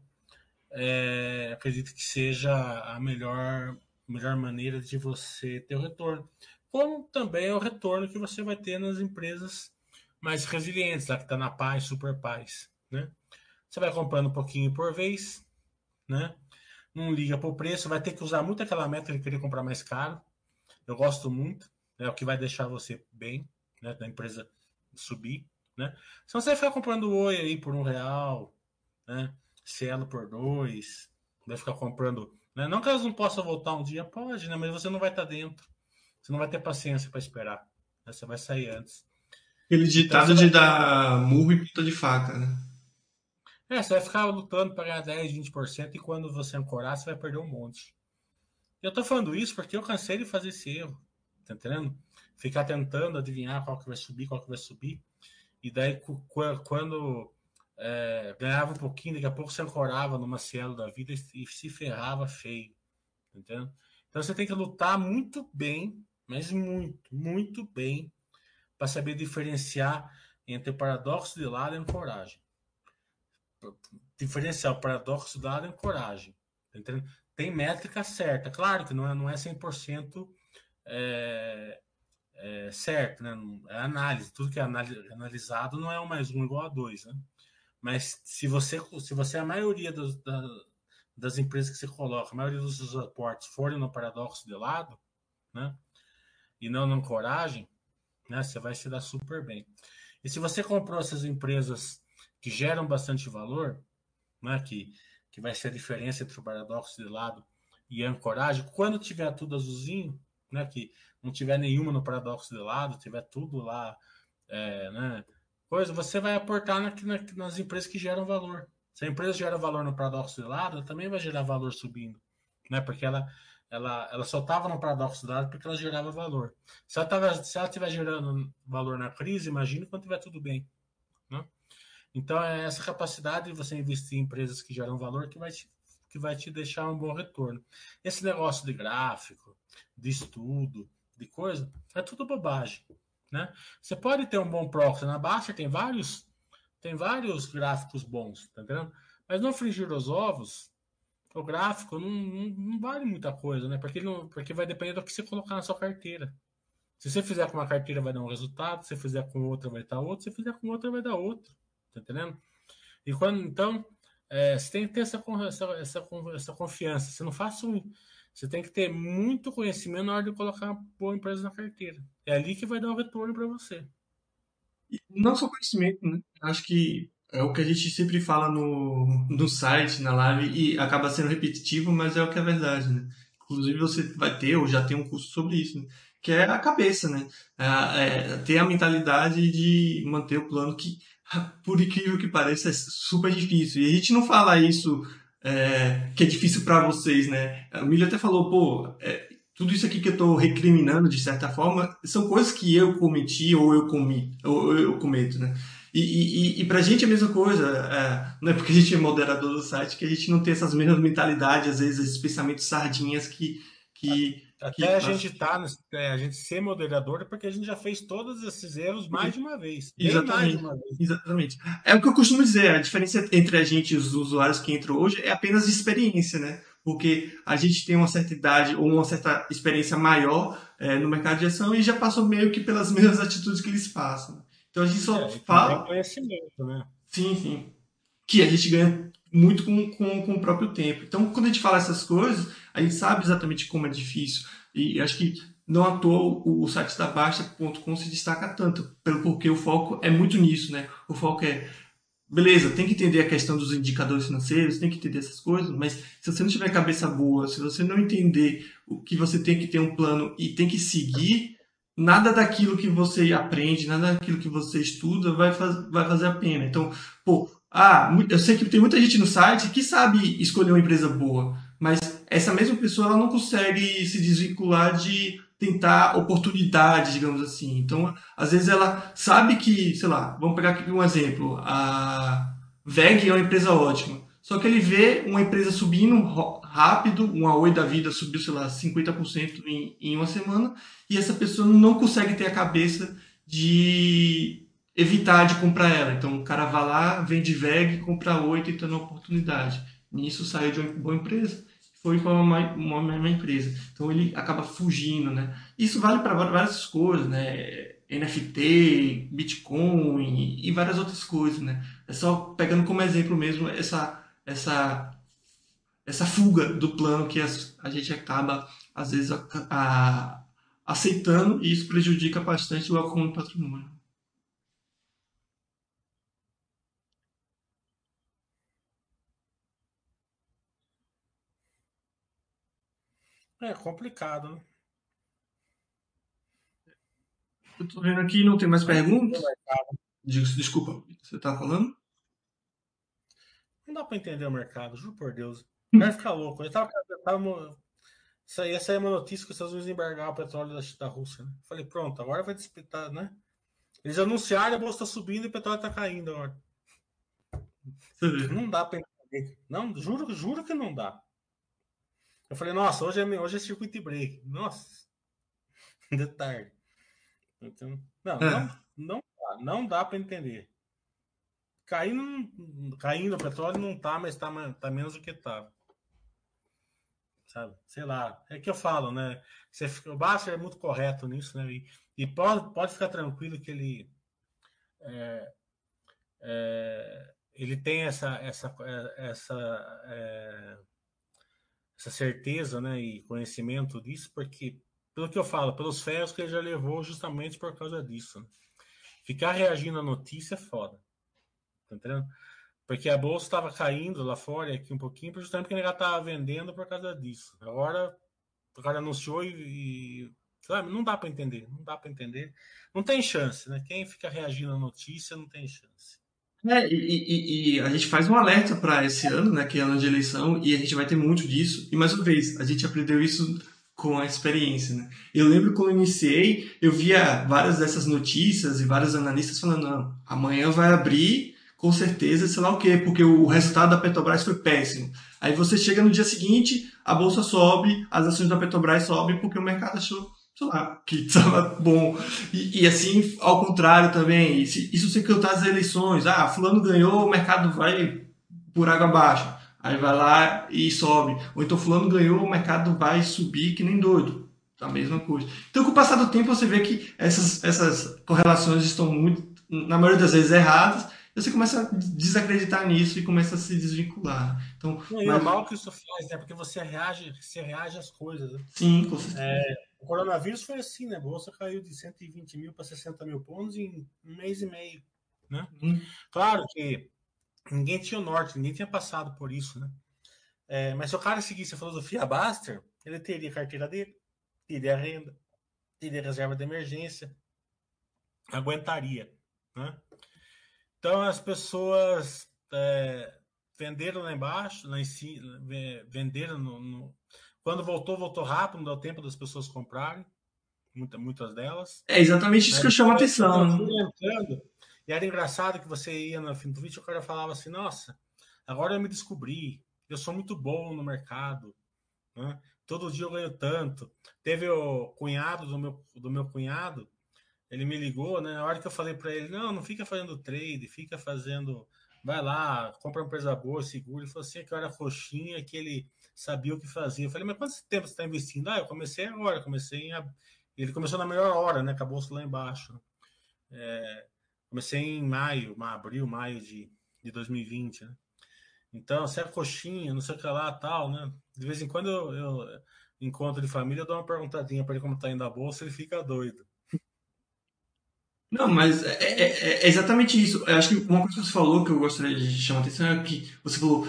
é, acredito que seja a melhor melhor maneira de você ter o retorno. Como também é o retorno que você vai ter nas empresas mais resilientes, lá que está na paz, super paz, né? Você vai comprando um pouquinho por vez, né? Não liga para o preço, vai ter que usar muito aquela meta de querer comprar mais caro. Eu gosto muito, é o que vai deixar você bem, né? Da empresa subir, né? Se você ficar comprando oi aí por um real, né? Cielo por dois, vai ficar comprando né? Não que elas não possam voltar um dia, pode, né? mas você não vai estar dentro. Você não vai ter paciência para esperar. Né? Você vai sair antes. Aquele ditado então, de dar murro e ponta de faca, né? É, você vai ficar lutando para ganhar 10, 20% e quando você ancorar, você vai perder um monte. Eu tô falando isso porque eu cansei de fazer esse erro. Tá entendendo? Ficar tentando adivinhar qual que vai subir, qual que vai subir. E daí quando é, ganhava um pouquinho, daqui a pouco se ancorava numa cielo da vida e se ferrava feio. Entendeu? Então você tem que lutar muito bem, mas muito, muito bem, para saber diferenciar entre paradoxo de lado e ancoragem. Diferenciar o paradoxo de lado e ancoragem. Entendeu? Tem métrica certa. Claro que não é, não é 100% é, é, certo, né? É análise. Tudo que é analisado não é um mais um igual a dois, né? Mas se você, se você a maioria da, das empresas que você coloca, a maioria dos seus aportes forem no paradoxo de lado, né? E não na coragem, né? Você vai se dar super bem. E se você comprou essas empresas que geram bastante valor, né? Que, que vai ser a diferença entre o paradoxo de lado e a ancoragem, quando tiver tudo azulzinho, né? Que não tiver nenhuma no paradoxo de lado, tiver tudo lá, é, né? Coisa, você vai aportar na, na, nas empresas que geram valor. Se a empresa gera valor no paradoxo de lado, ela também vai gerar valor subindo, né? Porque ela, ela, ela só estava no paradoxo de lado porque ela gerava valor. Se ela, tava, se ela estiver gerando valor na crise, imagine quando estiver tudo bem, né? Então é essa capacidade de você investir em empresas que geram valor que vai te, que vai te deixar um bom retorno. Esse negócio de gráfico, de estudo, de coisa, é tudo bobagem, né? Você pode ter um bom proxy na baixa, tem vários tem vários gráficos bons, tá entendendo? Mas no frigir os ovos, o gráfico não, não, não, vale muita coisa, né? Porque, não, porque vai depender do que você colocar na sua carteira. Se você fizer com uma carteira, vai dar um resultado. Se você fizer com outra, vai dar outro. Se fizer com outra, vai dar outro. Tá entendendo? E quando, então, é, você tem que ter essa, essa, essa, essa confiança. Você não faça um, Você tem que ter muito conhecimento na hora de colocar uma boa empresa na carteira. É ali que vai dar o um retorno para você não só conhecimento, né? Acho que é o que a gente sempre fala no, no site, na live, e acaba sendo repetitivo, mas é o que é verdade, né? Inclusive você vai ter, ou já tem um curso sobre isso, né? que é a cabeça, né? É, é, ter a mentalidade de manter o plano que, por incrível que pareça, é super difícil. E a gente não fala isso é, que é difícil para vocês, né? O Milho até falou, pô, é, tudo isso aqui que eu estou recriminando, de certa forma, são coisas que eu cometi ou eu comi, ou eu cometo, né? E, e, e pra gente é a mesma coisa, é, não é porque a gente é moderador do site que a gente não tem essas mesmas mentalidades, às vezes, esses pensamentos sardinhas que. que Até que, a gente tá, é, a gente ser moderador é porque a gente já fez todos esses erros mais de uma vez. Exatamente. Uma vez. Exatamente. É o que eu costumo dizer, a diferença entre a gente e os usuários que entram hoje é apenas experiência, né? porque a gente tem uma certa idade ou uma certa experiência maior é, no mercado de ação e já passou meio que pelas mesmas atitudes que eles passam. Então a gente só é, fala. conhecimento, né? Sim, sim. Que a gente ganha muito com, com, com o próprio tempo. Então, quando a gente fala essas coisas, a gente sabe exatamente como é difícil. E acho que não à toa o, site da Basta.com se destaca tanto, pelo porque o foco é muito nisso, né? O foco é beleza, tem que entender a questão dos indicadores financeiros, tem que entender essas coisas, mas se você não tiver cabeça boa, se você não entender o que você tem que ter um plano e tem que seguir, nada daquilo que você aprende, nada daquilo que você estuda vai, faz, vai fazer a pena. Então, pô, ah, eu sei que tem muita gente no site que sabe escolher uma empresa boa, mas essa mesma pessoa ela não consegue se desvincular de tentar oportunidades, digamos assim. Então, às vezes ela sabe que, sei lá, vamos pegar aqui um exemplo, a VEG é uma empresa ótima, só que ele vê uma empresa subindo rápido, uma Oi da vida subiu, sei lá, 50% em, em uma semana, e essa pessoa não consegue ter a cabeça de evitar de comprar ela. Então, o cara vai lá, vende VEG, compra Oi tentando uma oportunidade. Nisso saiu de uma boa empresa foi para uma, uma, uma, empresa. Então ele acaba fugindo, né? Isso vale para várias coisas, né? NFT, Bitcoin e várias outras coisas, né? É só pegando como exemplo mesmo essa essa essa fuga do plano que a gente acaba às vezes a, a, aceitando e isso prejudica bastante o acúmulo patrimônio. É complicado, né? Eu tô vendo aqui, não tem mais perguntas? Desculpa, você tá falando? Não dá pra entender o mercado, juro por Deus. Vai ficar louco. Eu tava, eu tava, isso aí, essa aí é uma notícia que os Estados Unidos embargaram o petróleo da, da Rússia. Né? Falei, pronto, agora vai disputar, né? Eles anunciaram a bolsa está subindo e o petróleo está caindo agora. Não dá para entender. Não, juro, juro que não dá. Eu falei, nossa, hoje é, hoje é circuit break. Nossa, de tarde. Então, não, é. não, não dá, não dá para entender. Caindo, caindo o petróleo não tá, mas tá, tá menos do que tá. Sabe? Sei lá. É que eu falo, né? Você, o Basser é muito correto nisso, né? E, e pode, pode ficar tranquilo que ele. É, é, ele tem essa, essa, essa, é, essa certeza né, e conhecimento disso, porque, pelo que eu falo, pelos ferros que ele já levou justamente por causa disso. Né? Ficar reagindo à notícia é foda. Tá entendendo? Porque a bolsa estava caindo lá fora aqui um pouquinho, justamente porque ele já estava vendendo por causa disso. Agora o cara anunciou e, e sabe, não dá para entender, não dá para entender. Não tem chance, né? Quem fica reagindo à notícia não tem chance. É, e, e, e, a gente faz um alerta para esse ano, né, que é ano de eleição, e a gente vai ter muito disso. E mais uma vez, a gente aprendeu isso com a experiência, né? Eu lembro quando eu iniciei, eu via várias dessas notícias e vários analistas falando, não, amanhã vai abrir com certeza, sei lá o quê, porque o resultado da Petrobras foi péssimo. Aí você chega no dia seguinte, a bolsa sobe, as ações da Petrobras sobem porque o mercado achou, sei lá, que estava bom. E, e, assim, ao contrário também, isso se cantar as eleições, ah, fulano ganhou, o mercado vai por água abaixo. Aí vai lá e sobe. Ou então fulano ganhou, o mercado vai subir que nem doido. A mesma coisa. Então, com o passar do tempo, você vê que essas, essas correlações estão muito, na maioria das vezes, erradas você começa a desacreditar nisso e começa a se desvincular. Então, não, mas... é mal que isso faz, né? Porque você reage, você reage às coisas. Né? Sim, com certeza. É, o coronavírus foi assim, né? A bolsa caiu de 120 mil para 60 mil pontos em um mês e meio. Né? Hum. Claro que ninguém tinha o norte, ninguém tinha passado por isso, né? É, mas se o cara seguisse a filosofia Baster, ele teria carteira dele, teria renda, teria reserva de emergência, aguentaria, né? Então as pessoas é, venderam lá embaixo, lá em cima, venderam no, no, Quando voltou, voltou rápido, não deu tempo das pessoas comprarem. Muita, muitas delas. É exatamente isso né? que eu chamo a atenção. Entrando, e era engraçado que você ia no fim do vídeo e o cara falava assim: Nossa, agora eu me descobri, eu sou muito bom no mercado. Né? Todo dia eu ganho tanto. Teve o cunhado do meu, do meu cunhado ele me ligou, né? Na hora que eu falei para ele, não, não fica fazendo trade, fica fazendo, vai lá, compra uma empresa boa, segura. Ele falou assim, que eu era coxinha, que ele sabia o que fazia. Eu falei, mas quanto tempo você está investindo? Ah, eu comecei agora, comecei em... Ele começou na melhor hora, né? Acabou lá embaixo. É... Comecei em maio, abril, maio de, de 2020, né? Então, é coxinha, não sei o que lá, tal, né? De vez em quando eu, eu encontro de família, eu dou uma perguntadinha para ele como tá indo a bolsa, ele fica doido. Não, mas é, é, é, exatamente isso. Eu acho que uma coisa que você falou que eu gostaria de chamar a atenção é que você falou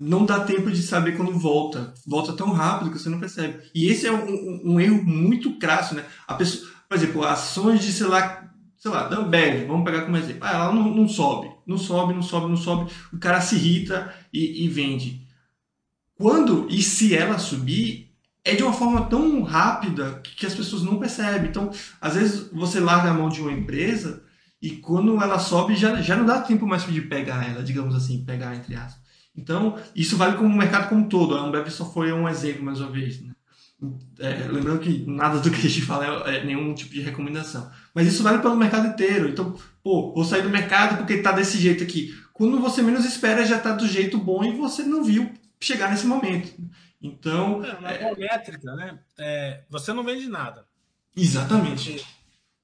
não dá tempo de saber quando volta. Volta tão rápido que você não percebe. E esse é um, um, um erro muito crasso, né? A pessoa, por exemplo, ações de, sei lá, sei lá, Ambev, vamos pegar como exemplo. Ah, ela não, não sobe, não sobe, não sobe, não sobe. O cara se irrita e, e vende. Quando e se ela subir, é de uma forma tão rápida que as pessoas não percebem. Então, às vezes você larga a mão de uma empresa e quando ela sobe já, já não dá tempo mais de pegar ela, digamos assim, pegar entre aspas. Então, isso vale como o mercado como um todo. A Ambev só foi um exemplo, mais uma vez. Né? É, lembrando que nada do que a gente fala é, é, nenhum tipo de recomendação. Mas isso vale pelo mercado inteiro. Então, pô, vou sair do mercado porque está desse jeito aqui. Quando você menos espera, já está do jeito bom e você não viu chegar nesse momento. Então. É, na é... métrica, né? É, você não vende nada. Exatamente.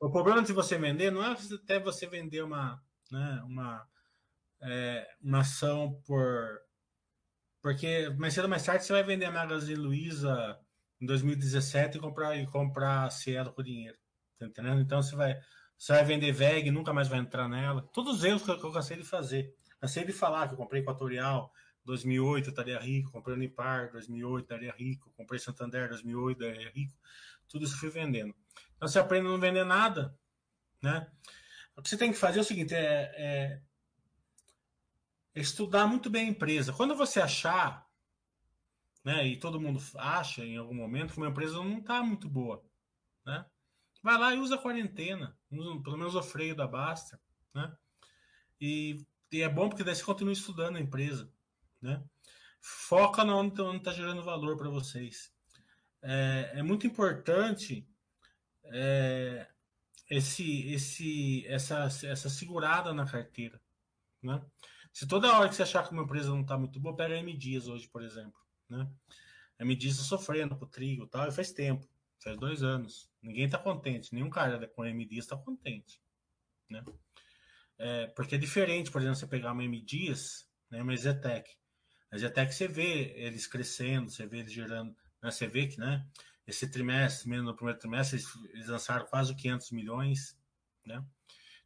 O problema de você vender não é até você vender uma, né, uma, é, uma ação por. Porque mais cedo ou mais tarde você vai vender a Magazine Luiza em 2017 e comprar, e comprar Cielo com dinheiro. Tá entendendo? Então você vai, você vai vender VEG nunca mais vai entrar nela. Todos os erros que eu, que eu cansei de fazer. Cansei de falar que eu comprei Equatorial, 2008 eu estaria rico, comprei Unipar, 2008 estaria rico, comprei Santander, 2008 estaria rico. Tudo isso fui vendendo. Então você aprende a não vender nada, né? O que você tem que fazer é o seguinte, é, é estudar muito bem a empresa. Quando você achar, né, e todo mundo acha em algum momento que uma empresa não está muito boa, né? vai lá e usa a quarentena, pelo menos o freio da Basta, né? E, e é bom porque daí você continua estudando a empresa, né? Foca na onde está gerando valor para vocês. É, é, muito importante é, esse, esse, essa, essa segurada na carteira, né? Se toda hora que você achar que uma empresa não está muito boa, pega a M Dias hoje, por exemplo, né? A M Dias está sofrendo com o trigo, tal, e faz tempo, faz dois anos. Ninguém está contente, nenhum cara com a M Dias está contente, né? É, porque é diferente, por exemplo, você pegar uma M Dias, né, uma Zetec. A Zetec você vê eles crescendo, você vê eles gerando, né, você vê que, né, esse trimestre, mesmo no primeiro trimestre, eles, eles lançaram quase 500 milhões, né?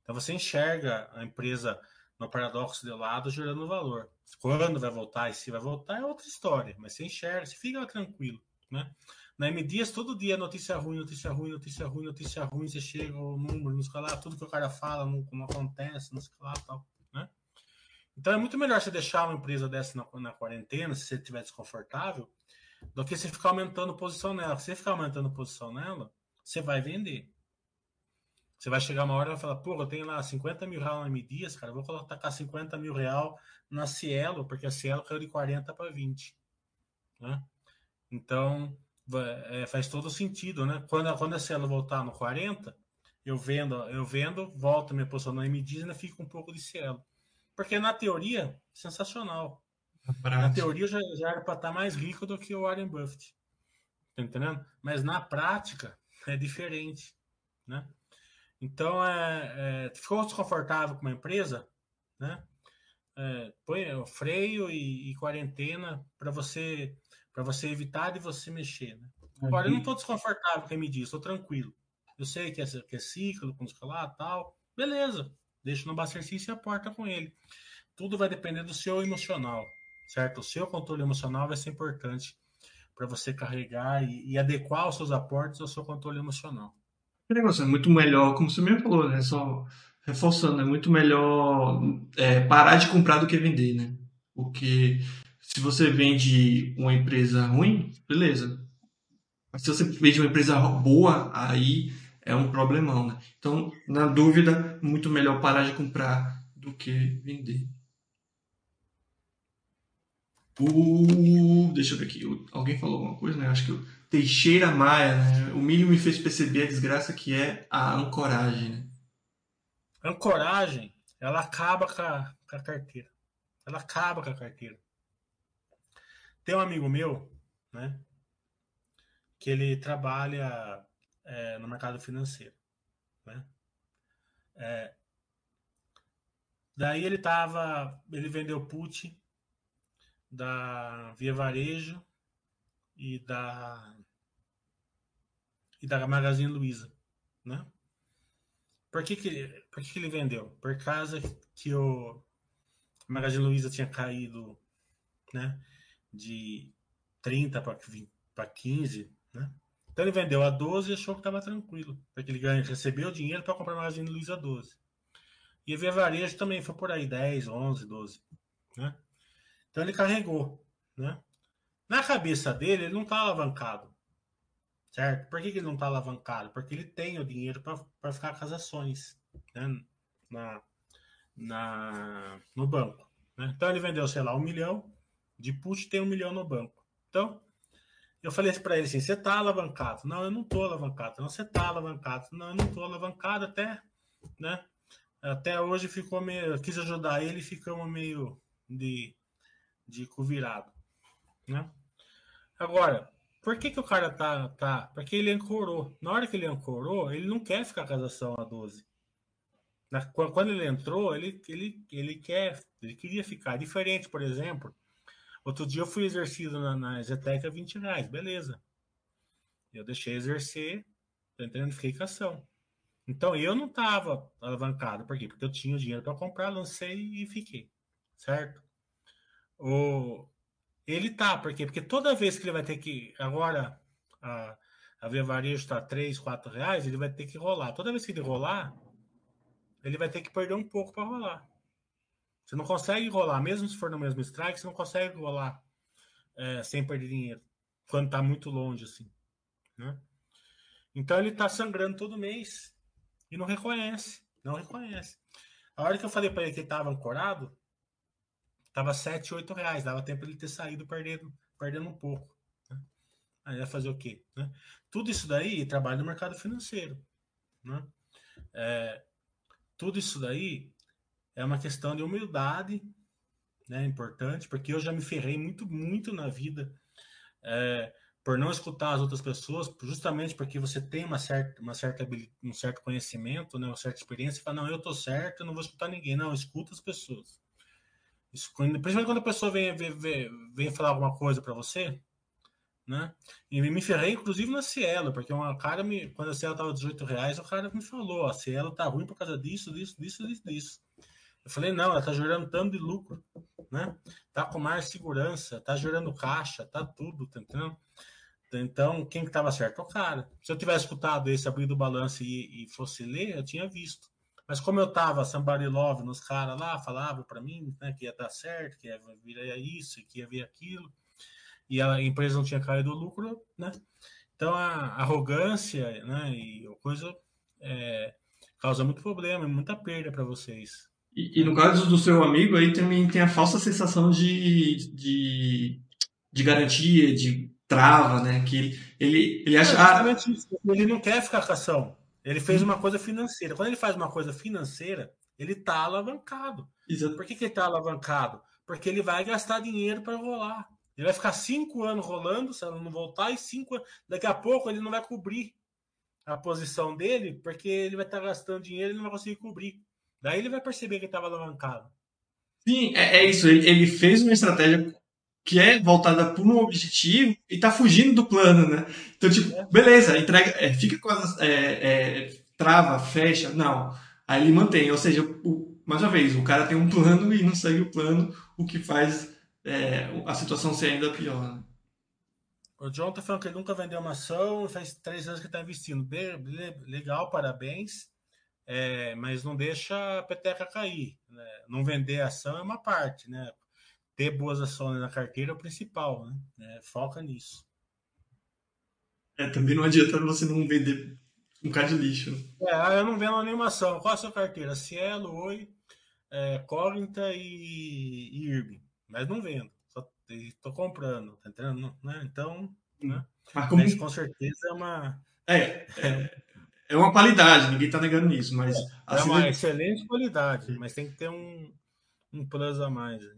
Então você enxerga a empresa no paradoxo de lado gerando valor. Quando vai voltar e se vai voltar é outra história, mas você enxerga, você fica tranquilo, né? Na M Dias, todo dia notícia ruim, notícia ruim, notícia ruim, notícia ruim, você chega o número, não sei lá, tudo que o cara fala não acontece, não sei lá, tal, né? Então é muito melhor você deixar uma empresa dessa na, na quarentena, se você estiver desconfortável, do que você ficar aumentando posição nela. Se você ficar aumentando posição nela, você vai vender. Você vai chegar uma hora e vai falar, pô, eu tenho lá 50 mil reais na M Dias, cara, vou colocar 50 mil real na Cielo, porque a Cielo caiu de 40 para 20. Né? Então, é, faz todo sentido, né? Quando, quando a Cielo voltar no 40, eu vendo, eu vendo, volto minha posição na M Dias e ainda fica um pouco de Cielo. Porque na teoria, sensacional. Na teoria já, já era para estar mais rico do que o Warren Buffett. Tá entendendo? Mas na prática é diferente, né? Então, é, é, ficou desconfortável com uma empresa, né? É, põe o freio e, e quarentena para você para você evitar de você mexer. Né? Agora, eu não estou desconfortável com a me diz, estou tranquilo. Eu sei que é, que é ciclo, com escalar tal. Beleza, deixa no exercício e aporta com ele. Tudo vai depender do seu emocional, certo? O seu controle emocional vai ser importante para você carregar e, e adequar os seus aportes ao seu controle emocional. Negócio, é muito melhor, como você mesmo falou, né? Só reforçando, é muito melhor é, parar de comprar do que vender, né? Porque se você vende uma empresa ruim, beleza. Mas se você vende uma empresa boa, aí é um problemão, né? Então, na dúvida, muito melhor parar de comprar do que vender. Uh, deixa eu ver aqui. Alguém falou alguma coisa, né? Acho que o Teixeira Maia, né? O milho me fez perceber a desgraça que é a ancoragem, né? Ancoragem, ela acaba com a, com a carteira. Ela acaba com a carteira. Tem um amigo meu, né? Que ele trabalha é, no mercado financeiro, né? É, daí ele tava, ele vendeu put da Via Varejo e da e da Magazine Luiza, né? Por que que, por que que ele vendeu? Por causa que o Magazine Luiza tinha caído, né, de 30 para 15, né? Então ele vendeu a 12 e achou que estava tranquilo, porque ele ganha, recebeu dinheiro para comprar a Magazine Luiza 12. E Via Varejo também foi por aí 10, 11, 12, né? Então ele carregou, né? Na cabeça dele, ele não está alavancado. Certo? Por que, que ele não está alavancado? Porque ele tem o dinheiro para ficar com as ações né? na, na, no banco. Né? Então ele vendeu, sei lá, um milhão de put tem um milhão no banco. Então, eu falei para ele assim: você está alavancado? Não, eu não estou alavancado. Não, você está alavancado. Não, eu não estou alavancado até, né? Até hoje ficou meio. Eu quis ajudar ele ficamos meio de, de virado, né? Agora, por que, que o cara tá, tá? Porque ele ancorou. Na hora que ele ancorou, ele não quer ficar com a ação a 12. Na, quando ele entrou, ele, ele, ele quer, ele queria ficar. Diferente, por exemplo, outro dia eu fui exercido na, na Zetec a 20 reais, beleza. Eu deixei exercer, entrando, fiquei com ação. Então eu não estava alavancado, por quê? Porque eu tinha o dinheiro para comprar, lancei e fiquei, certo? O, ele tá, por quê? Porque toda vez que ele vai ter que. Agora, a, a Via Varejo está 3, 4 reais, ele vai ter que rolar. Toda vez que ele rolar, ele vai ter que perder um pouco para rolar. Você não consegue rolar, mesmo se for no mesmo strike, você não consegue rolar é, sem perder dinheiro. Quando está muito longe, assim. Né? Então ele está sangrando todo mês e não reconhece, não reconhece. A hora que eu falei para ele que ele estava ancorado, estava 7, 8 reais, dava tempo ele ter saído perdendo, perdendo um pouco. Né? Aí vai fazer o quê? Né? Tudo isso daí trabalha no mercado financeiro. Né? É, tudo isso daí é uma questão de humildade, né? Importante, porque eu já me ferrei muito, muito na vida. É, por não escutar as outras pessoas, justamente porque você tem uma certa, uma certa um certo conhecimento, né, uma certa experiência, e fala, não, eu tô certo, eu não vou escutar ninguém. Não, escuta as pessoas. Isso, principalmente quando a pessoa vem, vem, vem falar alguma coisa para você, né? E me ferrei, inclusive, na Cielo, porque uma cara me, quando a Cielo tava 18 reais, o cara me falou, a Cielo tá ruim por causa disso, disso, disso, disso, disso. Eu falei, não, ela tá gerando tanto de lucro, né? Tá com mais segurança, tá gerando caixa, tá tudo, tá entendendo? Então, quem que estava certo? O cara. Se eu tivesse escutado esse abrir do balanço e, e, fosse ler, eu tinha visto. Mas como eu estava somebody love nos caras lá, falava para mim né, que ia dar certo, que ia vir isso, que ia vir aquilo, e a empresa não tinha caído o lucro, né? Então a arrogância, né, e coisa é, causa muito problema, muita perda para vocês. E, e, no caso do seu amigo aí também tem a falsa sensação de, de, de garantia, de trava, né? Que ele, ele, ele acha. É, ele não quer ficar com ação. Ele fez uma coisa financeira. Quando ele faz uma coisa financeira, ele tá alavancado. Exato. Por que, que ele tá alavancado? Porque ele vai gastar dinheiro para rolar. Ele vai ficar cinco anos rolando, se ela não voltar, e cinco anos. Daqui a pouco ele não vai cobrir a posição dele, porque ele vai estar tá gastando dinheiro e não vai conseguir cobrir. Daí ele vai perceber que estava alavancado. Sim, é, é isso. Ele, ele, fez uma estratégia que é voltada para um objetivo e tá fugindo do plano, né? Então, tipo, é. beleza, entrega, é, fica com as. É, é, trava, fecha, não. Aí ele mantém, ou seja, o, mais uma vez, o cara tem um plano e não segue o plano, o que faz é, a situação ser ainda pior. Né? O John tá falando que ele nunca vendeu uma ação, faz três anos que está investindo. legal, parabéns. É, mas não deixa a peteca cair. Né? Não vender ação é uma parte, né? Ter boas ações na carteira é o principal, né? É, foca nisso. É, também não adianta você não vender um cara de lixo. Né? É, eu não vendo nenhuma ação. Qual a sua carteira? Cielo, Oi, é, Cognita e, e IRB. Mas não vendo. Só estou comprando, tá entendendo? Né? Então, né? Mas como... com certeza é uma... É, é, é uma qualidade, ninguém está negando isso, mas... É, é uma excelente qualidade, mas tem que ter um, um plus a mais. Né?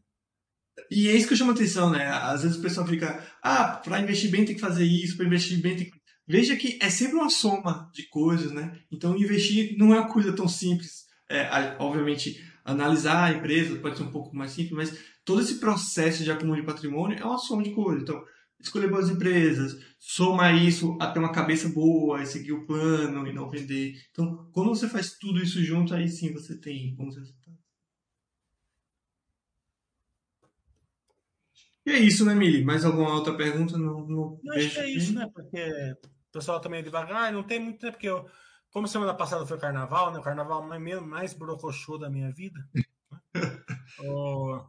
E é isso que eu chamo atenção, né? Às vezes o pessoal fica, ah, para investir bem tem que fazer isso, para investir bem tem que. Veja que é sempre uma soma de coisas, né? Então investir não é uma coisa tão simples. É, obviamente, analisar a empresa pode ser um pouco mais simples, mas todo esse processo de acúmulo de patrimônio é uma soma de coisas. Então, escolher boas empresas, somar isso até uma cabeça boa, seguir o plano e não vender. Então, quando você faz tudo isso junto, aí sim você tem. E é isso, né, Mili? Mais alguma outra pergunta? Não, não acho que é isso, né? Porque o pessoal também é devagar, não tem muito, né? Porque eu, como semana passada foi carnaval, né? O carnaval mais, mais brocochô da minha vida. Né? o,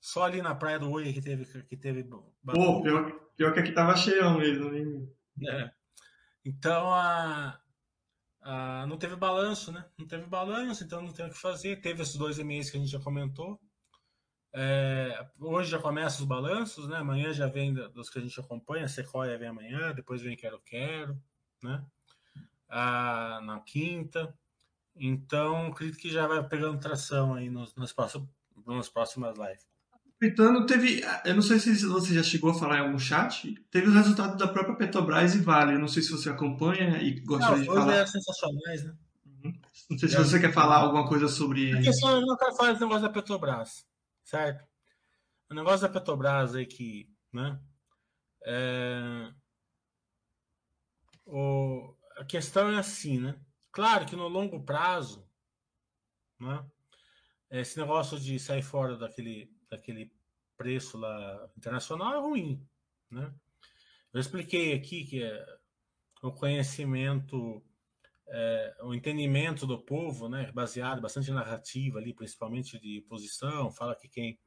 só ali na praia do Oi que teve. Que teve Pô, pior, pior que aqui tava cheio mesmo, hein? É. Então a. não teve balanço, né? Não teve balanço, então não tem o que fazer. Teve esses dois e-mails que a gente já comentou. É, hoje já começa os balanços, né? Amanhã já vem dos que a gente acompanha, Sequoia vem amanhã, depois vem Quero Quero, né? Ah, na quinta. Então, acredito que já vai pegando tração aí nos, nas, próximas, nas próximas lives. Aproveitando, teve. Eu não sei se você já chegou a falar em algum chat. Teve os resultados da própria Petrobras e Vale. Eu não sei se você acompanha e gostaria não, de falar. É sensacionais, né? Uhum. Não sei se você quer falar alguma coisa sobre. Porque só eu não quero falar esse negócio da Petrobras certo? O negócio da Petrobras aí que, né? É... O... A questão é assim, né? Claro que no longo prazo, né? Esse negócio de sair fora daquele, daquele preço lá internacional é ruim, né? Eu expliquei aqui que é o conhecimento é, o entendimento do povo, né, baseado bastante em narrativa ali, principalmente de posição, fala que quem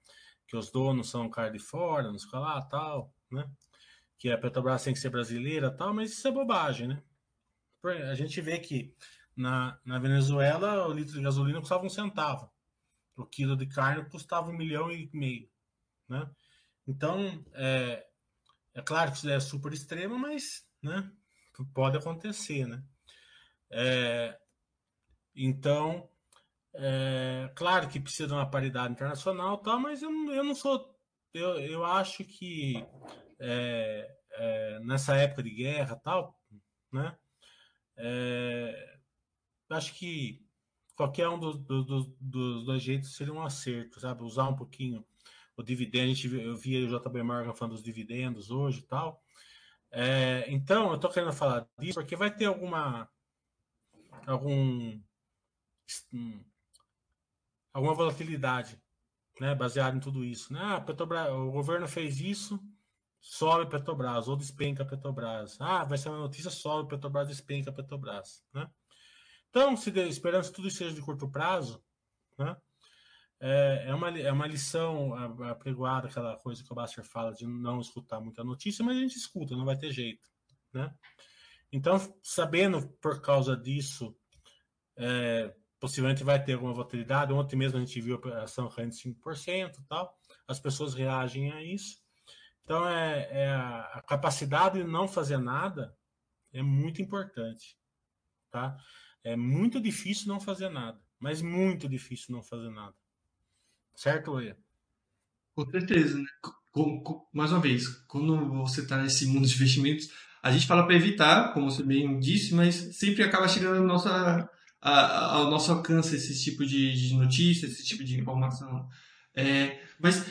que os donos são fora, não sei lá, tal, né? Que a Petrobras tem que ser brasileira, tal, mas isso é bobagem, né? A gente vê que na, na Venezuela o litro de gasolina custava um centavo. O quilo de carne custava um milhão e meio. Né? Então, é, é claro que isso é super extremo, mas né, pode acontecer. Né? É, então, é, claro que precisa de uma paridade internacional, tá, mas eu, eu não sou. Eu, eu acho que é, é, nessa época de guerra tal, né? É, acho que qualquer um dos, dos, dos, dois jeitos seria um acerto, sabe? Usar um pouquinho o dividendo. A gente, eu via o JB Morgan falando dos dividendos hoje e tal. É, então, eu estou querendo falar disso porque vai ter alguma algum hum, alguma volatilidade, né, baseado em tudo isso. Né? Ah, Petrobras, o governo fez isso, sobe Petrobras, ou despenca Petrobras. Ah, vai ser uma notícia, sobe Petrobras, despenca Petrobras. Né? Então, se de, que tudo seja de curto prazo, né, é, é, uma, é uma lição apregoada, aquela coisa que o Baster fala de não escutar muita notícia, mas a gente escuta, não vai ter jeito. Né? Então, sabendo por causa disso, é, possivelmente vai ter alguma volatilidade. Ontem mesmo a gente viu a ação caindo 5% e tal. As pessoas reagem a isso. Então, é, é a, capacidade de não fazer nada é muito importante. Tá? É muito difícil não fazer nada, mas muito difícil não fazer nada. Certo, Oia? Com certeza. Né? Mais uma vez, quando você está nesse mundo de investimentos, a gente fala para evitar, como você bem disse, mas sempre acaba chegando na nossa a, ao nosso alcance esse tipo de, de notícia, esse tipo de informação. É, mas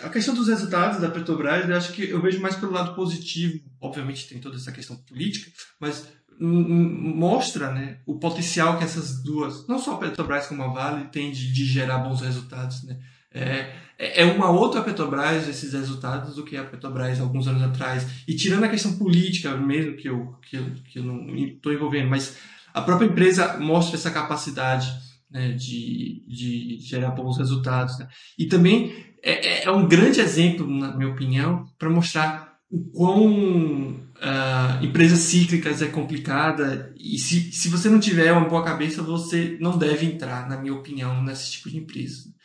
a questão dos resultados da Petrobras, eu acho que eu vejo mais pelo lado positivo. Obviamente tem toda essa questão política, mas mostra né, o potencial que essas duas, não só a Petrobras como a Vale, tem de, de gerar bons resultados. Né? É, é uma outra Petrobras esses resultados do que a Petrobras alguns anos atrás. E tirando a questão política mesmo, que eu, que que eu não estou envolvendo, mas a própria empresa mostra essa capacidade né, de, de gerar bons resultados. Né? E também é, é, é, um grande exemplo, na minha opinião, para mostrar o quão uh, empresas cíclicas é complicada e se, se você não tiver uma boa cabeça, você não deve entrar, na minha opinião, nesse tipo de empresa.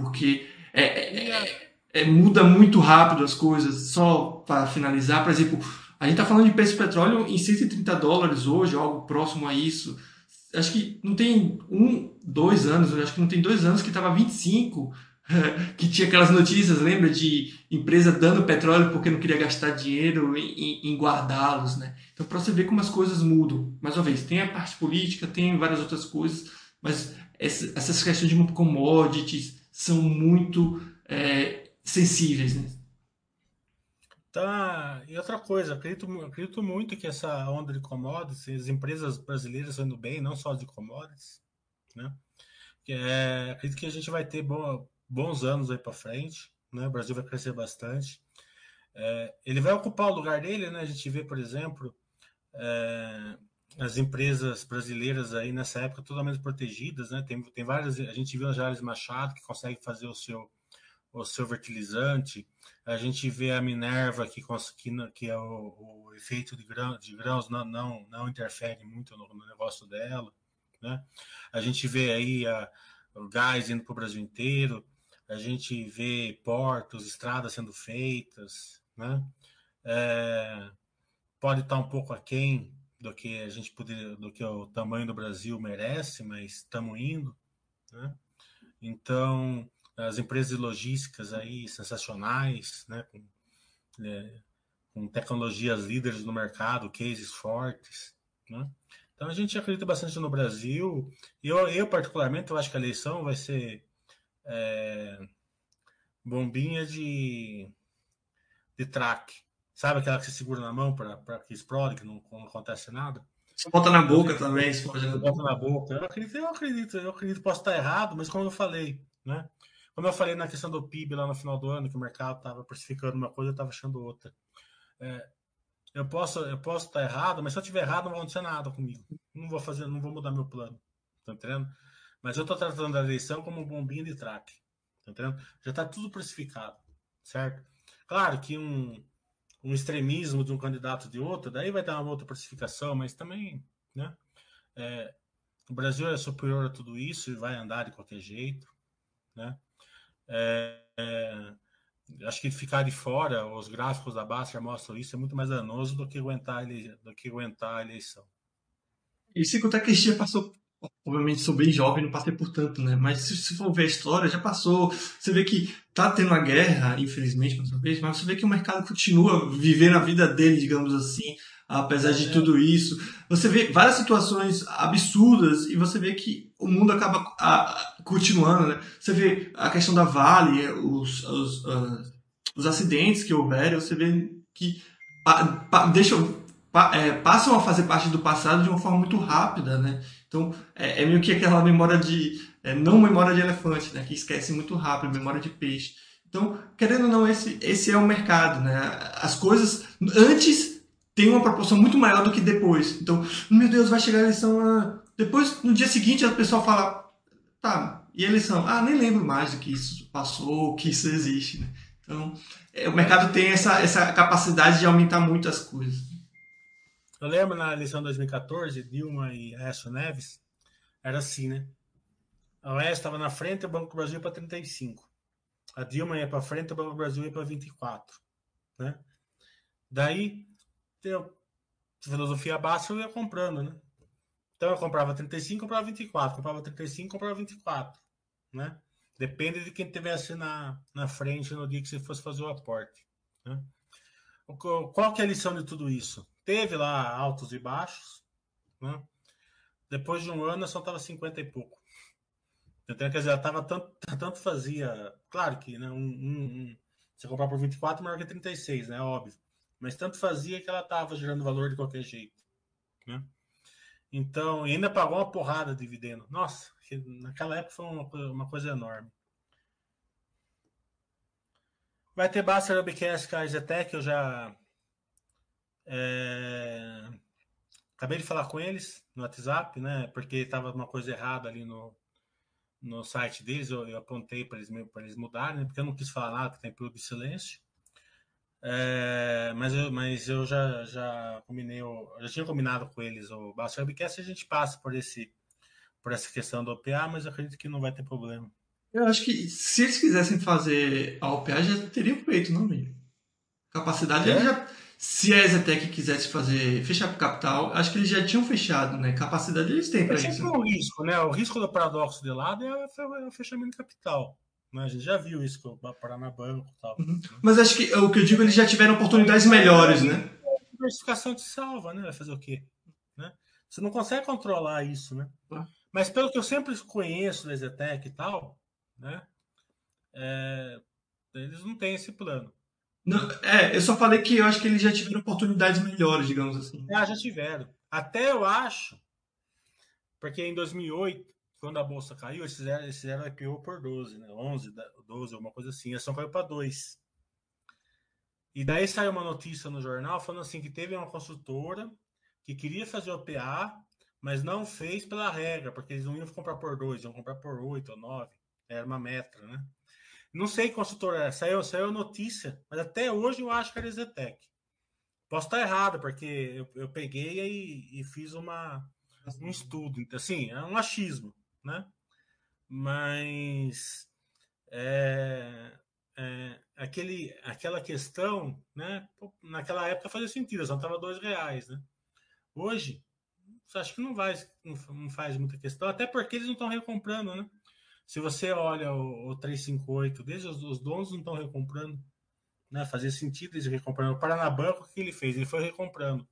Porque é, é, é, é muda muito rápido as coisas. Só para finalizar, por exemplo, a gente está falando de preço de petróleo em 130 dólares hoje, algo próximo a isso. Acho que não tem um, dois anos, acho que não tem dois anos que estava 25, que tinha aquelas notícias, lembra, de empresa dando petróleo porque não queria gastar dinheiro em, em guardá-los, né? Então, para você ver como as coisas mudam. Mais uma vez, tem a parte política, tem várias outras coisas, mas essas questões de commodities são muito é, sensíveis, né? Tá, e outra coisa, acredito, acredito muito que essa onda de commodities, as empresas brasileiras indo bem, não só de commodities, né? É, acredito que a gente vai ter bons anos aí para frente, né? O Brasil vai crescer bastante. É, ele vai ocupar o lugar dele, né? A gente vê, por exemplo, é, as empresas brasileiras aí nessa época totalmente protegidas, né? Tem, tem várias, a gente viu a Jales Machado que consegue fazer o seu o seu fertilizante, a gente vê a Minerva que, que, que é o, o efeito de, de grãos não, não, não interfere muito no, no, negócio dela, né? A gente vê aí a, o gás indo para o Brasil inteiro, a gente vê portos, estradas sendo feitas, né? É, pode estar um pouco aquém do que a gente poderia, do que o tamanho do Brasil merece, mas estamos indo, né? Então, as empresas logísticas aí sensacionais, né, com, é, com tecnologias líderes no mercado, cases fortes, né? Então a gente acredita bastante no Brasil. E eu, eu particularmente, eu acho que a eleição vai ser é, bombinha de, de track. Sabe aquela que você segura na mão para que explode, que não, não acontece nada? Você bota na boca também, você pode... Bota na boca. Eu acredito, eu acredito, eu acredito, posso estar errado, mas como eu falei, né? Como eu falei na questão do PIB lá no final do ano, que o mercado estava precificando uma coisa, eu estava achando outra. É, eu posso eu posso estar errado, mas se eu estiver errado, não vai acontecer nada comigo. Não vou fazer, não vou mudar meu plano. Tá entendendo? Mas eu estou tratando a eleição como um bombinho de track. Tá entendendo? Já está tudo precificado, certo? Claro que um, um extremismo de um candidato de outro, daí vai dar uma outra precificação, mas também né? É, o Brasil é superior a tudo isso e vai andar de qualquer jeito, né? É, é, acho que ficar de fora, os gráficos da Basta mostram isso, é muito mais danoso do que aguentar, do que aguentar a eleição. E se contar que passou obviamente sou bem jovem, não passei por tanto, né? Mas se, se for ver a história, já passou. Você vê que tá tendo uma guerra, infelizmente, mais uma vez, mas você vê que o mercado continua vivendo a vida dele, digamos assim, apesar de é. tudo isso. Você vê várias situações absurdas e você vê que o mundo acaba a, continuando, né? Você vê a questão da Vale, os, os, uh, os acidentes que houveram, você vê que pa, pa, deixam, pa, é, passam a fazer parte do passado de uma forma muito rápida, né? Então, é, é meio que aquela memória de. É, não memória de elefante, né? Que esquece muito rápido, memória de peixe. Então, querendo ou não, esse, esse é o mercado, né? As coisas antes têm uma proporção muito maior do que depois. Então, meu Deus, vai chegar a eleição. Ah. Depois, no dia seguinte, a pessoa fala, tá, e a eleição? Ah, nem lembro mais do que isso passou, que isso existe, né? Então, é, o mercado tem essa, essa capacidade de aumentar muito as coisas. Eu lembro na eleição de 2014, Dilma e Aécio Neves, era assim, né? A Aécio estava na frente, o Banco do Brasil ia para 35. A Dilma ia para frente, o Banco do Brasil ia para 24. Né? Daí, deu filosofia básica, eu ia comprando, né? Então eu comprava 35, comprava 24. Comprava 35, comprava 24. Né? Depende de quem tivesse na, na frente no dia que você fosse fazer o aporte. Né? Qual que é a lição de tudo isso? Teve lá altos e baixos, né? Depois de um ano, só estava 50 e pouco. Então, quer dizer, tava tanto, tanto fazia. Claro que né, um, um, um, comprar por 24 maior que 36, né? Óbvio. Mas tanto fazia que ela estava gerando valor de qualquer jeito. Né? Então, ainda pagou uma porrada de dividendo. Nossa, naquela época foi uma, uma coisa enorme. Vai ter Baster a Zetec, eu já é... Acabei de falar com eles no WhatsApp, né? Porque estava uma coisa errada ali no, no site deles. Eu, eu apontei para eles, eles mudarem, né? porque eu não quis falar nada, que tem período de silêncio. É, mas eu, mas eu já, já combinei, eu já tinha combinado com eles o Basta Webcast. A gente passa por, esse, por essa questão do OPA, mas eu acredito que não vai ter problema. Eu acho que se eles quisessem fazer a OPA, já teriam feito, não, mesmo? Capacidade, é? já se a Exetec quisesse fazer fechar para capital, acho que eles já tinham fechado, né? Capacidade eles têm para isso. o risco, né? O risco do paradoxo de lado é o fechamento de capital. Né? A gente já viu isso com o Paranabanco e tal. Uhum. Mas acho que o que eu digo, eles já tiveram oportunidades melhores, né? A diversificação te salva, né? Vai fazer o quê? Né? Você não consegue controlar isso, né? Ah. Mas pelo que eu sempre conheço da Exetec e tal, né? É, eles não têm esse plano. Não, é, eu só falei que eu acho que eles já tiveram oportunidades melhores, digamos assim. Ah, já tiveram. Até eu acho, porque em 2008, quando a bolsa caiu, eles fizeram, eles fizeram IPO por 12, né? 11, 12, alguma coisa assim. A ação caiu para 2. E daí saiu uma notícia no jornal falando assim que teve uma consultora que queria fazer o PA, mas não fez pela regra, porque eles não iam comprar por 2, iam comprar por 8 ou 9. Era uma meta, né? Não sei, consultora, é, saiu, saiu notícia, mas até hoje eu acho que era Zetec. Posso estar errado, porque eu, eu peguei e, e fiz uma, um estudo. Assim, é um achismo, né? Mas é, é, aquele, aquela questão, né? Naquela época fazia sentido, só estava dois reais, né? Hoje, acho que não, vai, não faz muita questão, até porque eles não estão recomprando, né? Se você olha o, o 358, desde os, os donos não estão recomprando, né? Fazia sentido eles recomprando. O Paranabanco, o que ele fez? Ele foi recomprando.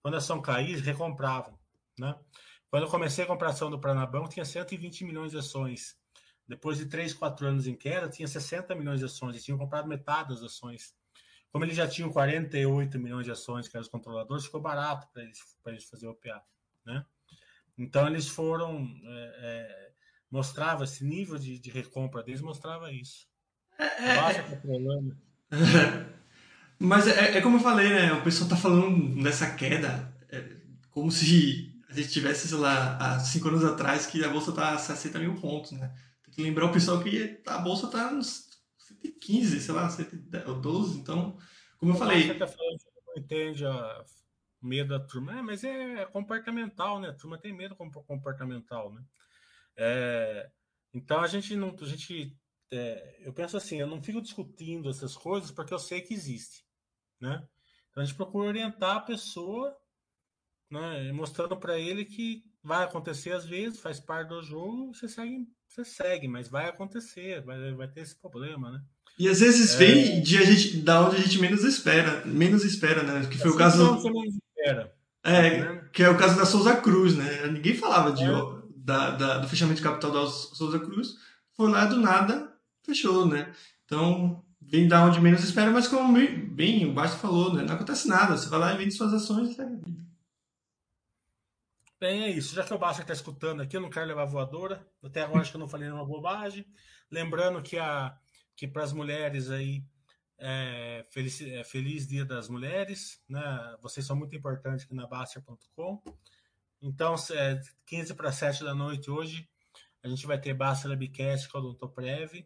Quando a ação caía, eles recompravam, né? Quando eu comecei a comprar ação do Paranabanco, tinha 120 milhões de ações. Depois de 3, 4 anos em queda, tinha 60 milhões de ações. Eles tinham comprado metade das ações. Como eles já tinham 48 milhões de ações, que eram os controladores, ficou barato para eles, eles fazer o OPA, né? Então, eles foram... É, é, mostrava esse nível de, de recompra deles, mostrava isso. É, é, é. Mas é, é, como eu falei, né? O pessoal tá falando dessa queda é, como se a gente tivesse, sei lá, há cinco anos atrás que a bolsa tá a 60 mil pontos, né? Tem que lembrar o pessoal que a bolsa tá nos 115, sei lá, 112, então, como eu falei. Você tá falando que não entende a medo da turma. É, mas é comportamental, né? A turma tem medo comportamental, né? É, então a gente não. A gente, é, eu penso assim, eu não fico discutindo essas coisas porque eu sei que existe. Né? Então a gente procura orientar a pessoa, né, mostrando para ele que vai acontecer às vezes, faz parte do jogo, você segue, você segue, mas vai acontecer, vai, vai ter esse problema, né? E às vezes é... vem de a gente, da onde a gente menos espera, menos espera, né? Que foi assim o caso. Não, você menos espera. É, né? que é o caso da Souza Cruz, né? Ninguém falava de, é. Da, da, do fechamento de capital da Souza Cruz. Foi lá do nada, fechou, né? Então, vem da onde menos espera, mas como bem o Basta falou, né? Não acontece nada. Você vai lá e vende suas ações e segue a vida. Bem, é isso. Já que o Basta está escutando aqui, eu não quero levar voadora. Até agora acho que eu não falei nenhuma bobagem. Lembrando que, a, que para as mulheres aí, é, feliz, é, feliz Dia das Mulheres. Né? Vocês são muito importantes aqui na Baster.com. Então, é, 15 para 7 da noite hoje, a gente vai ter Baster Labcast com o Dr. Prev.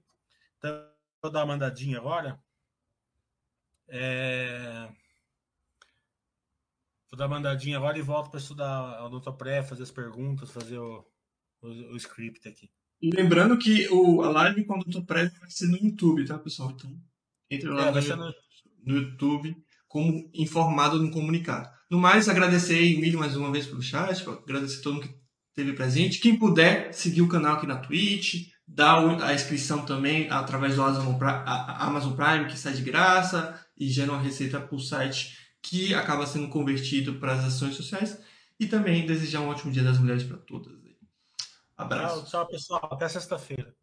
Então, Vou dar uma mandadinha agora. É... Vou dar uma mandadinha agora e volto para estudar o doutor pré, fazer as perguntas, fazer o, o, o script aqui. Lembrando que o, a live com o doutor pré vai ser no YouTube, tá, pessoal? Então, entre lá é, no... no, YouTube como informado no comunicado. No mais, agradecer aí, Emílio, mais uma vez pelo chat, agradecer todo mundo que esteve presente. Quem puder, seguir o canal aqui na Twitch, dá a inscrição também através do Amazon Prime, que sai de graça e gera uma receita para o site que acaba sendo convertido para as ações sociais. E também desejar um ótimo Dia das Mulheres para todas. Abraço. Tchau, tchau, pessoal. Até sexta-feira.